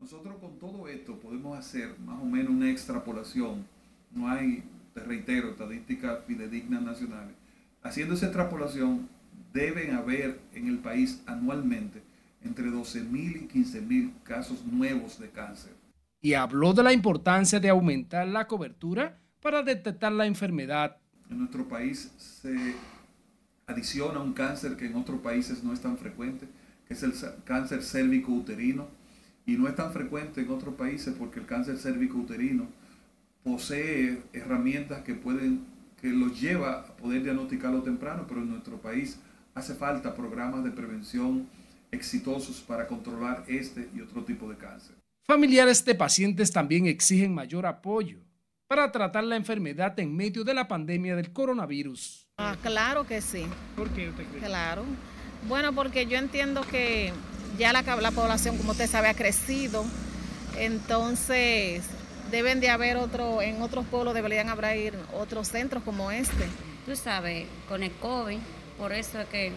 Nosotros con todo esto podemos hacer más o menos una extrapolación. No hay, te reitero, estadísticas fidedignas nacionales. Haciendo esa extrapolación, deben haber en el país anualmente entre 12.000 y 15.000 casos nuevos de cáncer. Y habló de la importancia de aumentar la cobertura para detectar la enfermedad. En nuestro país se adiciona un cáncer que en otros países no es tan frecuente, que es el cáncer cérvico uterino, y no es tan frecuente en otros países porque el cáncer cérvico uterino posee herramientas que pueden que lo lleva a poder diagnosticarlo temprano, pero en nuestro país hace falta programas de prevención exitosos para controlar este y otro tipo de cáncer. Familiares de pacientes también exigen mayor apoyo para tratar la enfermedad en medio de la pandemia del coronavirus. Ah, claro que sí. ¿Por qué usted cree? Claro. Bueno, porque yo entiendo que ya la, la población, como usted sabe, ha crecido. Entonces, deben de haber otro, en otros pueblos deberían haber otros centros como este. Tú sabes, con el COVID, por eso es que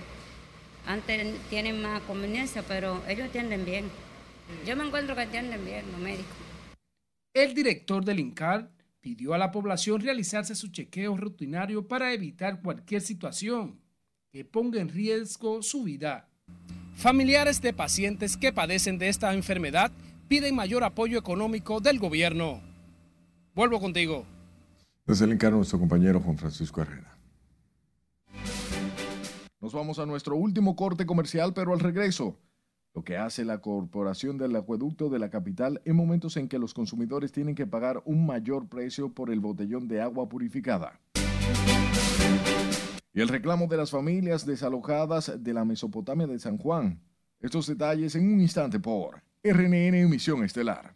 antes tienen más conveniencia, pero ellos atienden bien. Yo me encuentro que atienden bien los médicos. El director del INCAR pidió a la población realizarse su chequeo rutinario para evitar cualquier situación que ponga en riesgo su vida. Familiares de pacientes que padecen de esta enfermedad piden mayor apoyo económico del gobierno. Vuelvo contigo. Desde el INCAR, nuestro compañero Juan Francisco Herrera. Nos vamos a nuestro último corte comercial, pero al regreso, lo que hace la Corporación del Acueducto de la capital en momentos en que los consumidores tienen que pagar un mayor precio por el botellón de agua purificada. Y el reclamo de las familias desalojadas de la Mesopotamia de San Juan. Estos detalles en un instante por RNN Emisión Estelar.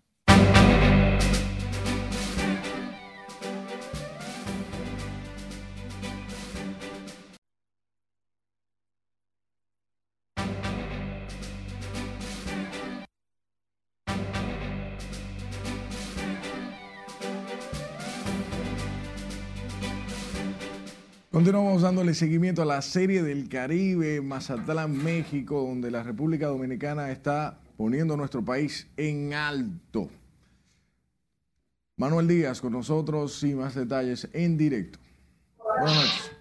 Continuamos dándole seguimiento a la serie del Caribe, Mazatlán, México, donde la República Dominicana está poniendo nuestro país en alto. Manuel Díaz con nosotros y más detalles en directo. Buenas noches.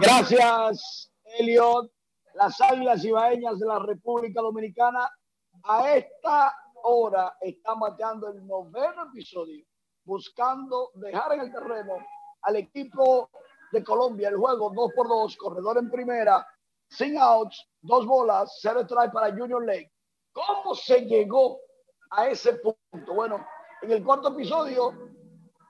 Gracias, Eliot. Las Águilas Ibaeñas de la República Dominicana a esta hora están bateando el noveno episodio, buscando dejar en el terreno al equipo de Colombia el juego 2 por 2 corredor en primera, sin outs, dos bolas, cero strike para Junior Lake. ¿Cómo se llegó a ese punto? Bueno, en el cuarto episodio,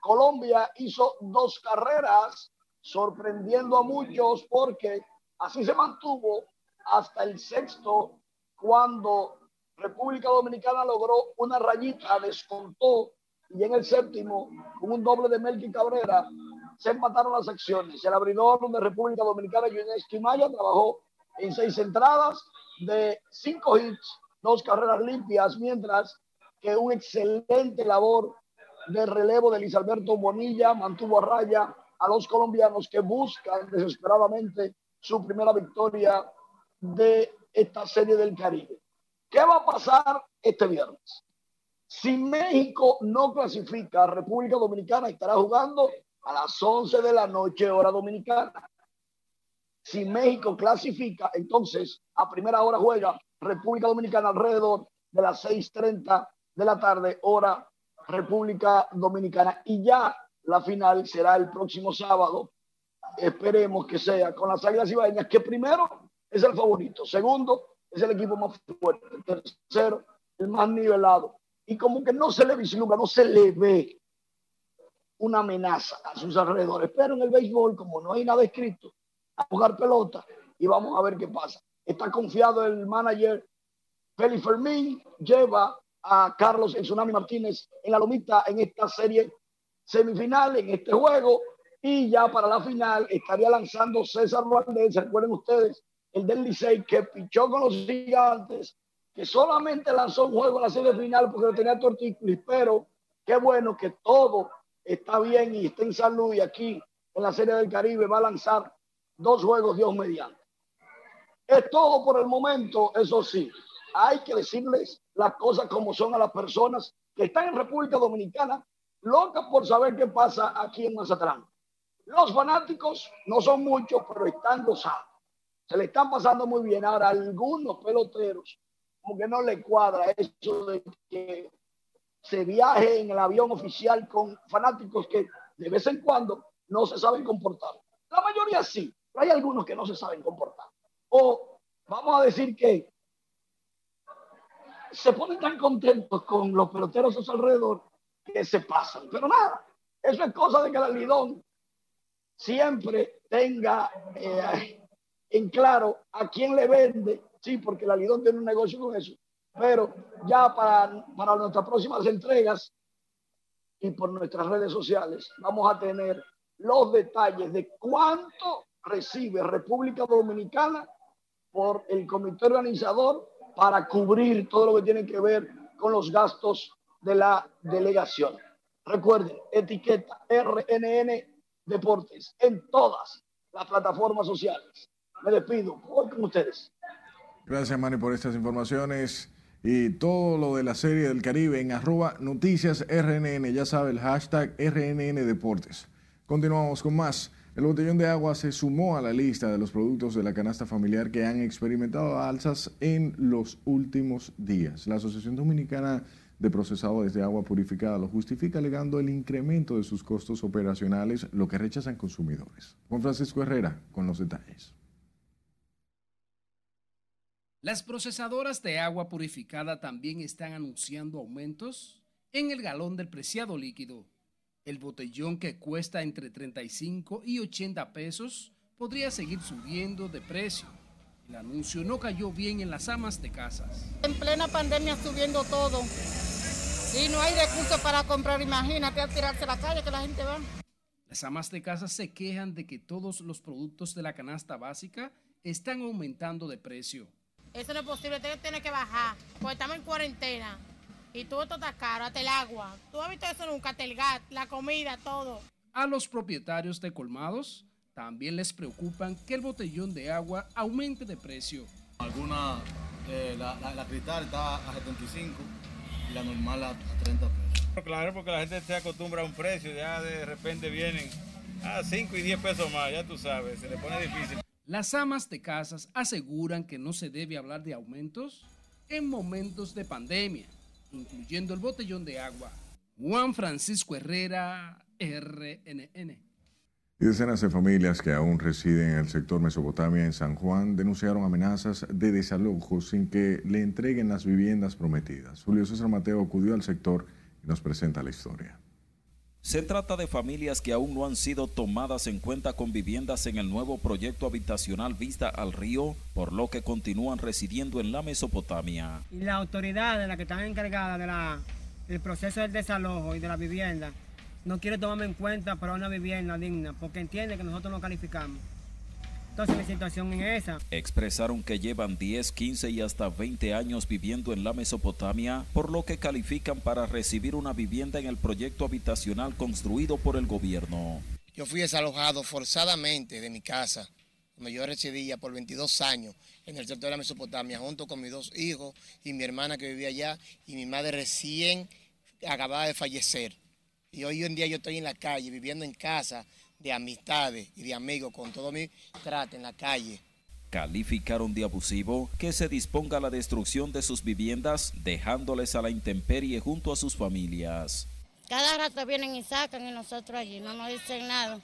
Colombia hizo dos carreras, sorprendiendo a muchos porque así se mantuvo hasta el sexto, cuando República Dominicana logró una rayita, descontó, y en el séptimo, con un doble de Melky Cabrera, se empataron las acciones. El abridor de República Dominicana, Yunes Quimaya, trabajó en seis entradas de cinco hits, dos carreras limpias, mientras que un excelente labor de relevo de Luis Alberto Bonilla mantuvo a raya a los colombianos que buscan desesperadamente su primera victoria de esta serie del Caribe. ¿Qué va a pasar este viernes? Si México no clasifica, República Dominicana estará jugando a las 11 de la noche, hora dominicana. Si México clasifica, entonces a primera hora juega República Dominicana alrededor de las 6:30 de la tarde, hora República Dominicana. Y ya la final será el próximo sábado. Esperemos que sea con las Águilas Ibaeñas, que primero es el favorito, segundo es el equipo más fuerte, tercero el más nivelado. Y como que no se le vislumbra, no se le ve una amenaza a sus alrededores. Pero en el béisbol, como no hay nada escrito, a jugar pelota y vamos a ver qué pasa. Está confiado el manager Félix Fermín, lleva a Carlos El Tsunami Martínez en la lomita en esta serie semifinal, en este juego, y ya para la final estaría lanzando César Valdés, recuerden ustedes, el del Licey que pichó con los gigantes, que solamente lanzó un juego en la serie final porque lo tenía Tortícolis, pero qué bueno que todo está bien y está en salud y aquí en la Serie del Caribe va a lanzar dos juegos Dios mediante. Es todo por el momento, eso sí. Hay que decirles las cosas como son a las personas que están en República Dominicana, locas por saber qué pasa aquí en Mazatlán. Los fanáticos no son muchos, pero están gozados. se le están pasando muy bien. Ahora, algunos peloteros, como que no le cuadra eso de que se viaje en el avión oficial con fanáticos que de vez en cuando no se saben comportar. La mayoría sí, pero hay algunos que no se saben comportar. O vamos a decir que se ponen tan contentos con los peloteros a su alrededor que se pasan. Pero nada, eso es cosa de que el Lidón siempre tenga eh, en claro a quién le vende, sí, porque la Lidón tiene un negocio con eso. Pero ya para, para nuestras próximas entregas y por nuestras redes sociales vamos a tener los detalles de cuánto recibe República Dominicana por el comité organizador para cubrir todo lo que tiene que ver con los gastos de la delegación. Recuerden, etiqueta RNN Deportes en todas las plataformas sociales. Me despido. Voy con ustedes. Gracias, Manny, por estas informaciones y todo lo de la serie del Caribe en arroba noticias RNN. Ya sabe, el hashtag RNN Deportes. Continuamos con más. El botellón de agua se sumó a la lista de los productos de la canasta familiar que han experimentado alzas en los últimos días. La Asociación Dominicana de Procesadores de Agua Purificada lo justifica alegando el incremento de sus costos operacionales, lo que rechazan consumidores. Juan Francisco Herrera con los detalles. Las procesadoras de agua purificada también están anunciando aumentos en el galón del preciado líquido el botellón que cuesta entre 35 y 80 pesos podría seguir subiendo de precio. El anuncio no cayó bien en las amas de casas. En plena pandemia subiendo todo. Si no hay recursos para comprar, imagínate a tirarse a la calle que la gente va. Las amas de casa se quejan de que todos los productos de la canasta básica están aumentando de precio. Eso no es posible, tiene que bajar, porque estamos en cuarentena. Y todo esto está caro, hasta el agua. ¿Tú has visto eso nunca? Hasta el gas, la comida, todo. A los propietarios de colmados también les preocupan que el botellón de agua aumente de precio. Alguna, eh, la, la, cristal está a 75 y la normal a 30 pesos. Claro, porque la gente se acostumbra a un precio, ya de repente vienen a 5 y 10 pesos más, ya tú sabes, se le pone difícil. Las amas de casas aseguran que no se debe hablar de aumentos en momentos de pandemia incluyendo el botellón de agua. Juan Francisco Herrera, RNN. Decenas de familias que aún residen en el sector Mesopotamia en San Juan denunciaron amenazas de desalojo sin que le entreguen las viviendas prometidas. Julio César Mateo acudió al sector y nos presenta la historia. Se trata de familias que aún no han sido tomadas en cuenta con viviendas en el nuevo proyecto habitacional Vista al Río, por lo que continúan residiendo en la Mesopotamia. Y la autoridad de la que están encargadas de del proceso del desalojo y de la vivienda no quiere tomarme en cuenta para una vivienda digna, porque entiende que nosotros no calificamos. Entonces mi situación es esa. Expresaron que llevan 10, 15 y hasta 20 años viviendo en la Mesopotamia, por lo que califican para recibir una vivienda en el proyecto habitacional construido por el gobierno. Yo fui desalojado forzadamente de mi casa, donde yo residía por 22 años en el sector de la Mesopotamia, junto con mis dos hijos y mi hermana que vivía allá, y mi madre recién acababa de fallecer. Y hoy en día yo estoy en la calle, viviendo en casa, de amistades y de amigos con todo mi trato en la calle. Calificaron de abusivo que se disponga a la destrucción de sus viviendas, dejándoles a la intemperie junto a sus familias. Cada rato vienen y sacan y nosotros allí no nos dicen nada.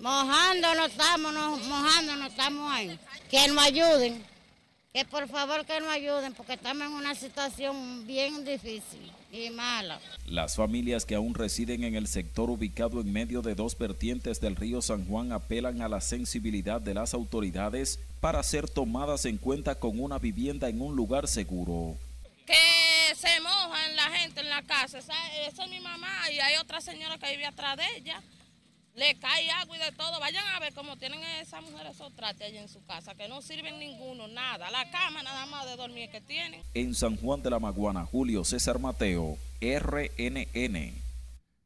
Mojándonos estamos, mojándonos estamos ahí. Que nos ayuden, que por favor que nos ayuden, porque estamos en una situación bien difícil y mala. Las familias que aún residen en el sector ubicado en medio de dos vertientes del río San Juan apelan a la sensibilidad de las autoridades para ser tomadas en cuenta con una vivienda en un lugar seguro. Que se mojan la gente en la casa. Esa, esa es mi mamá y hay otra señora que vive atrás de ella le cae agua y de todo. Vayan a ver cómo tienen esas mujeres esos trates allí en su casa, que no sirven ninguno, nada. La cama nada más de dormir que tienen. En San Juan de la Maguana, Julio César Mateo, RNN.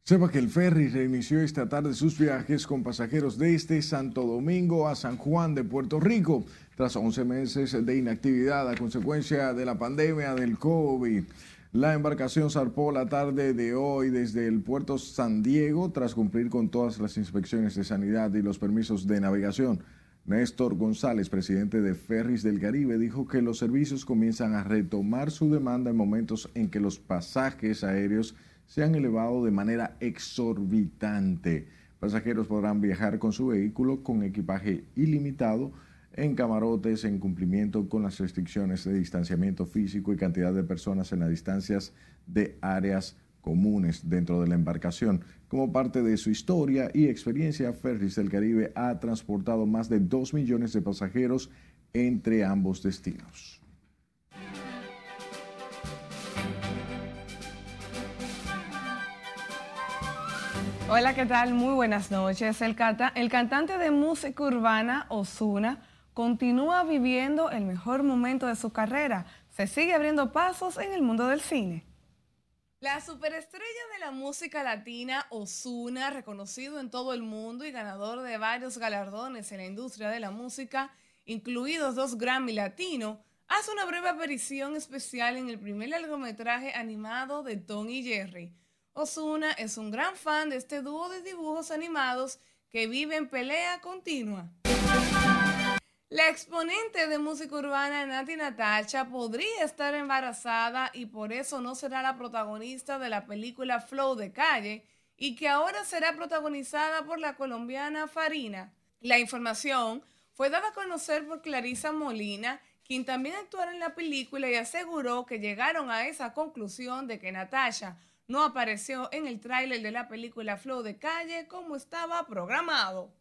Sepa que el ferry reinició esta tarde sus viajes con pasajeros desde Santo Domingo a San Juan de Puerto Rico, tras 11 meses de inactividad a consecuencia de la pandemia del COVID. La embarcación zarpó la tarde de hoy desde el puerto San Diego tras cumplir con todas las inspecciones de sanidad y los permisos de navegación. Néstor González, presidente de Ferris del Caribe, dijo que los servicios comienzan a retomar su demanda en momentos en que los pasajes aéreos se han elevado de manera exorbitante. Pasajeros podrán viajar con su vehículo con equipaje ilimitado en camarotes en cumplimiento con las restricciones de distanciamiento físico y cantidad de personas en las distancias de áreas comunes dentro de la embarcación. Como parte de su historia y experiencia, Ferris del Caribe ha transportado más de 2 millones de pasajeros entre ambos destinos. Hola, ¿qué tal? Muy buenas noches. El, el cantante de música urbana, Osuna, continúa viviendo el mejor momento de su carrera. Se sigue abriendo pasos en el mundo del cine. La superestrella de la música latina, Osuna, reconocido en todo el mundo y ganador de varios galardones en la industria de la música, incluidos dos Grammy Latino, hace una breve aparición especial en el primer largometraje animado de Tony y Jerry. Osuna es un gran fan de este dúo de dibujos animados que vive en pelea continua. La exponente de música urbana Nati Natacha podría estar embarazada y por eso no será la protagonista de la película Flow de Calle y que ahora será protagonizada por la colombiana Farina. La información fue dada a conocer por Clarisa Molina, quien también actuará en la película y aseguró que llegaron a esa conclusión de que Natasha no apareció en el tráiler de la película Flow de Calle como estaba programado.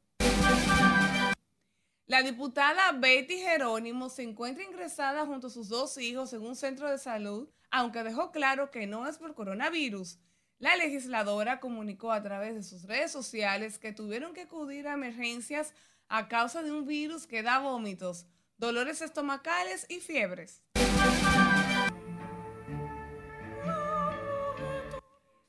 La diputada Betty Jerónimo se encuentra ingresada junto a sus dos hijos en un centro de salud, aunque dejó claro que no es por coronavirus. La legisladora comunicó a través de sus redes sociales que tuvieron que acudir a emergencias a causa de un virus que da vómitos, dolores estomacales y fiebres.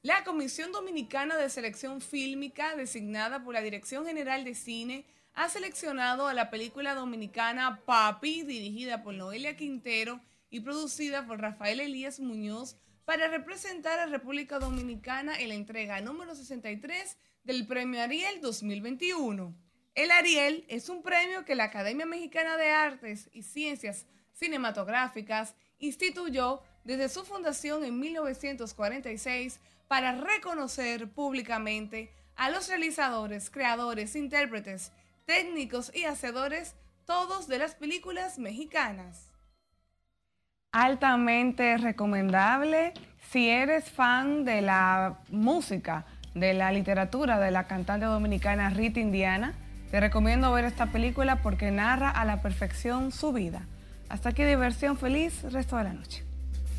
La Comisión Dominicana de Selección Fílmica, designada por la Dirección General de Cine, ha seleccionado a la película dominicana Papi, dirigida por Noelia Quintero y producida por Rafael Elías Muñoz, para representar a República Dominicana en la entrega número 63 del Premio Ariel 2021. El Ariel es un premio que la Academia Mexicana de Artes y Ciencias Cinematográficas instituyó desde su fundación en 1946 para reconocer públicamente a los realizadores, creadores, intérpretes técnicos y hacedores, todos de las películas mexicanas. Altamente recomendable si eres fan de la música, de la literatura de la cantante dominicana Rita Indiana. Te recomiendo ver esta película porque narra a la perfección su vida. Hasta aquí diversión feliz, resto de la noche.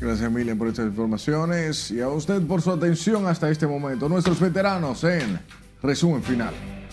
Gracias Miriam por estas informaciones y a usted por su atención hasta este momento. Nuestros veteranos en resumen final.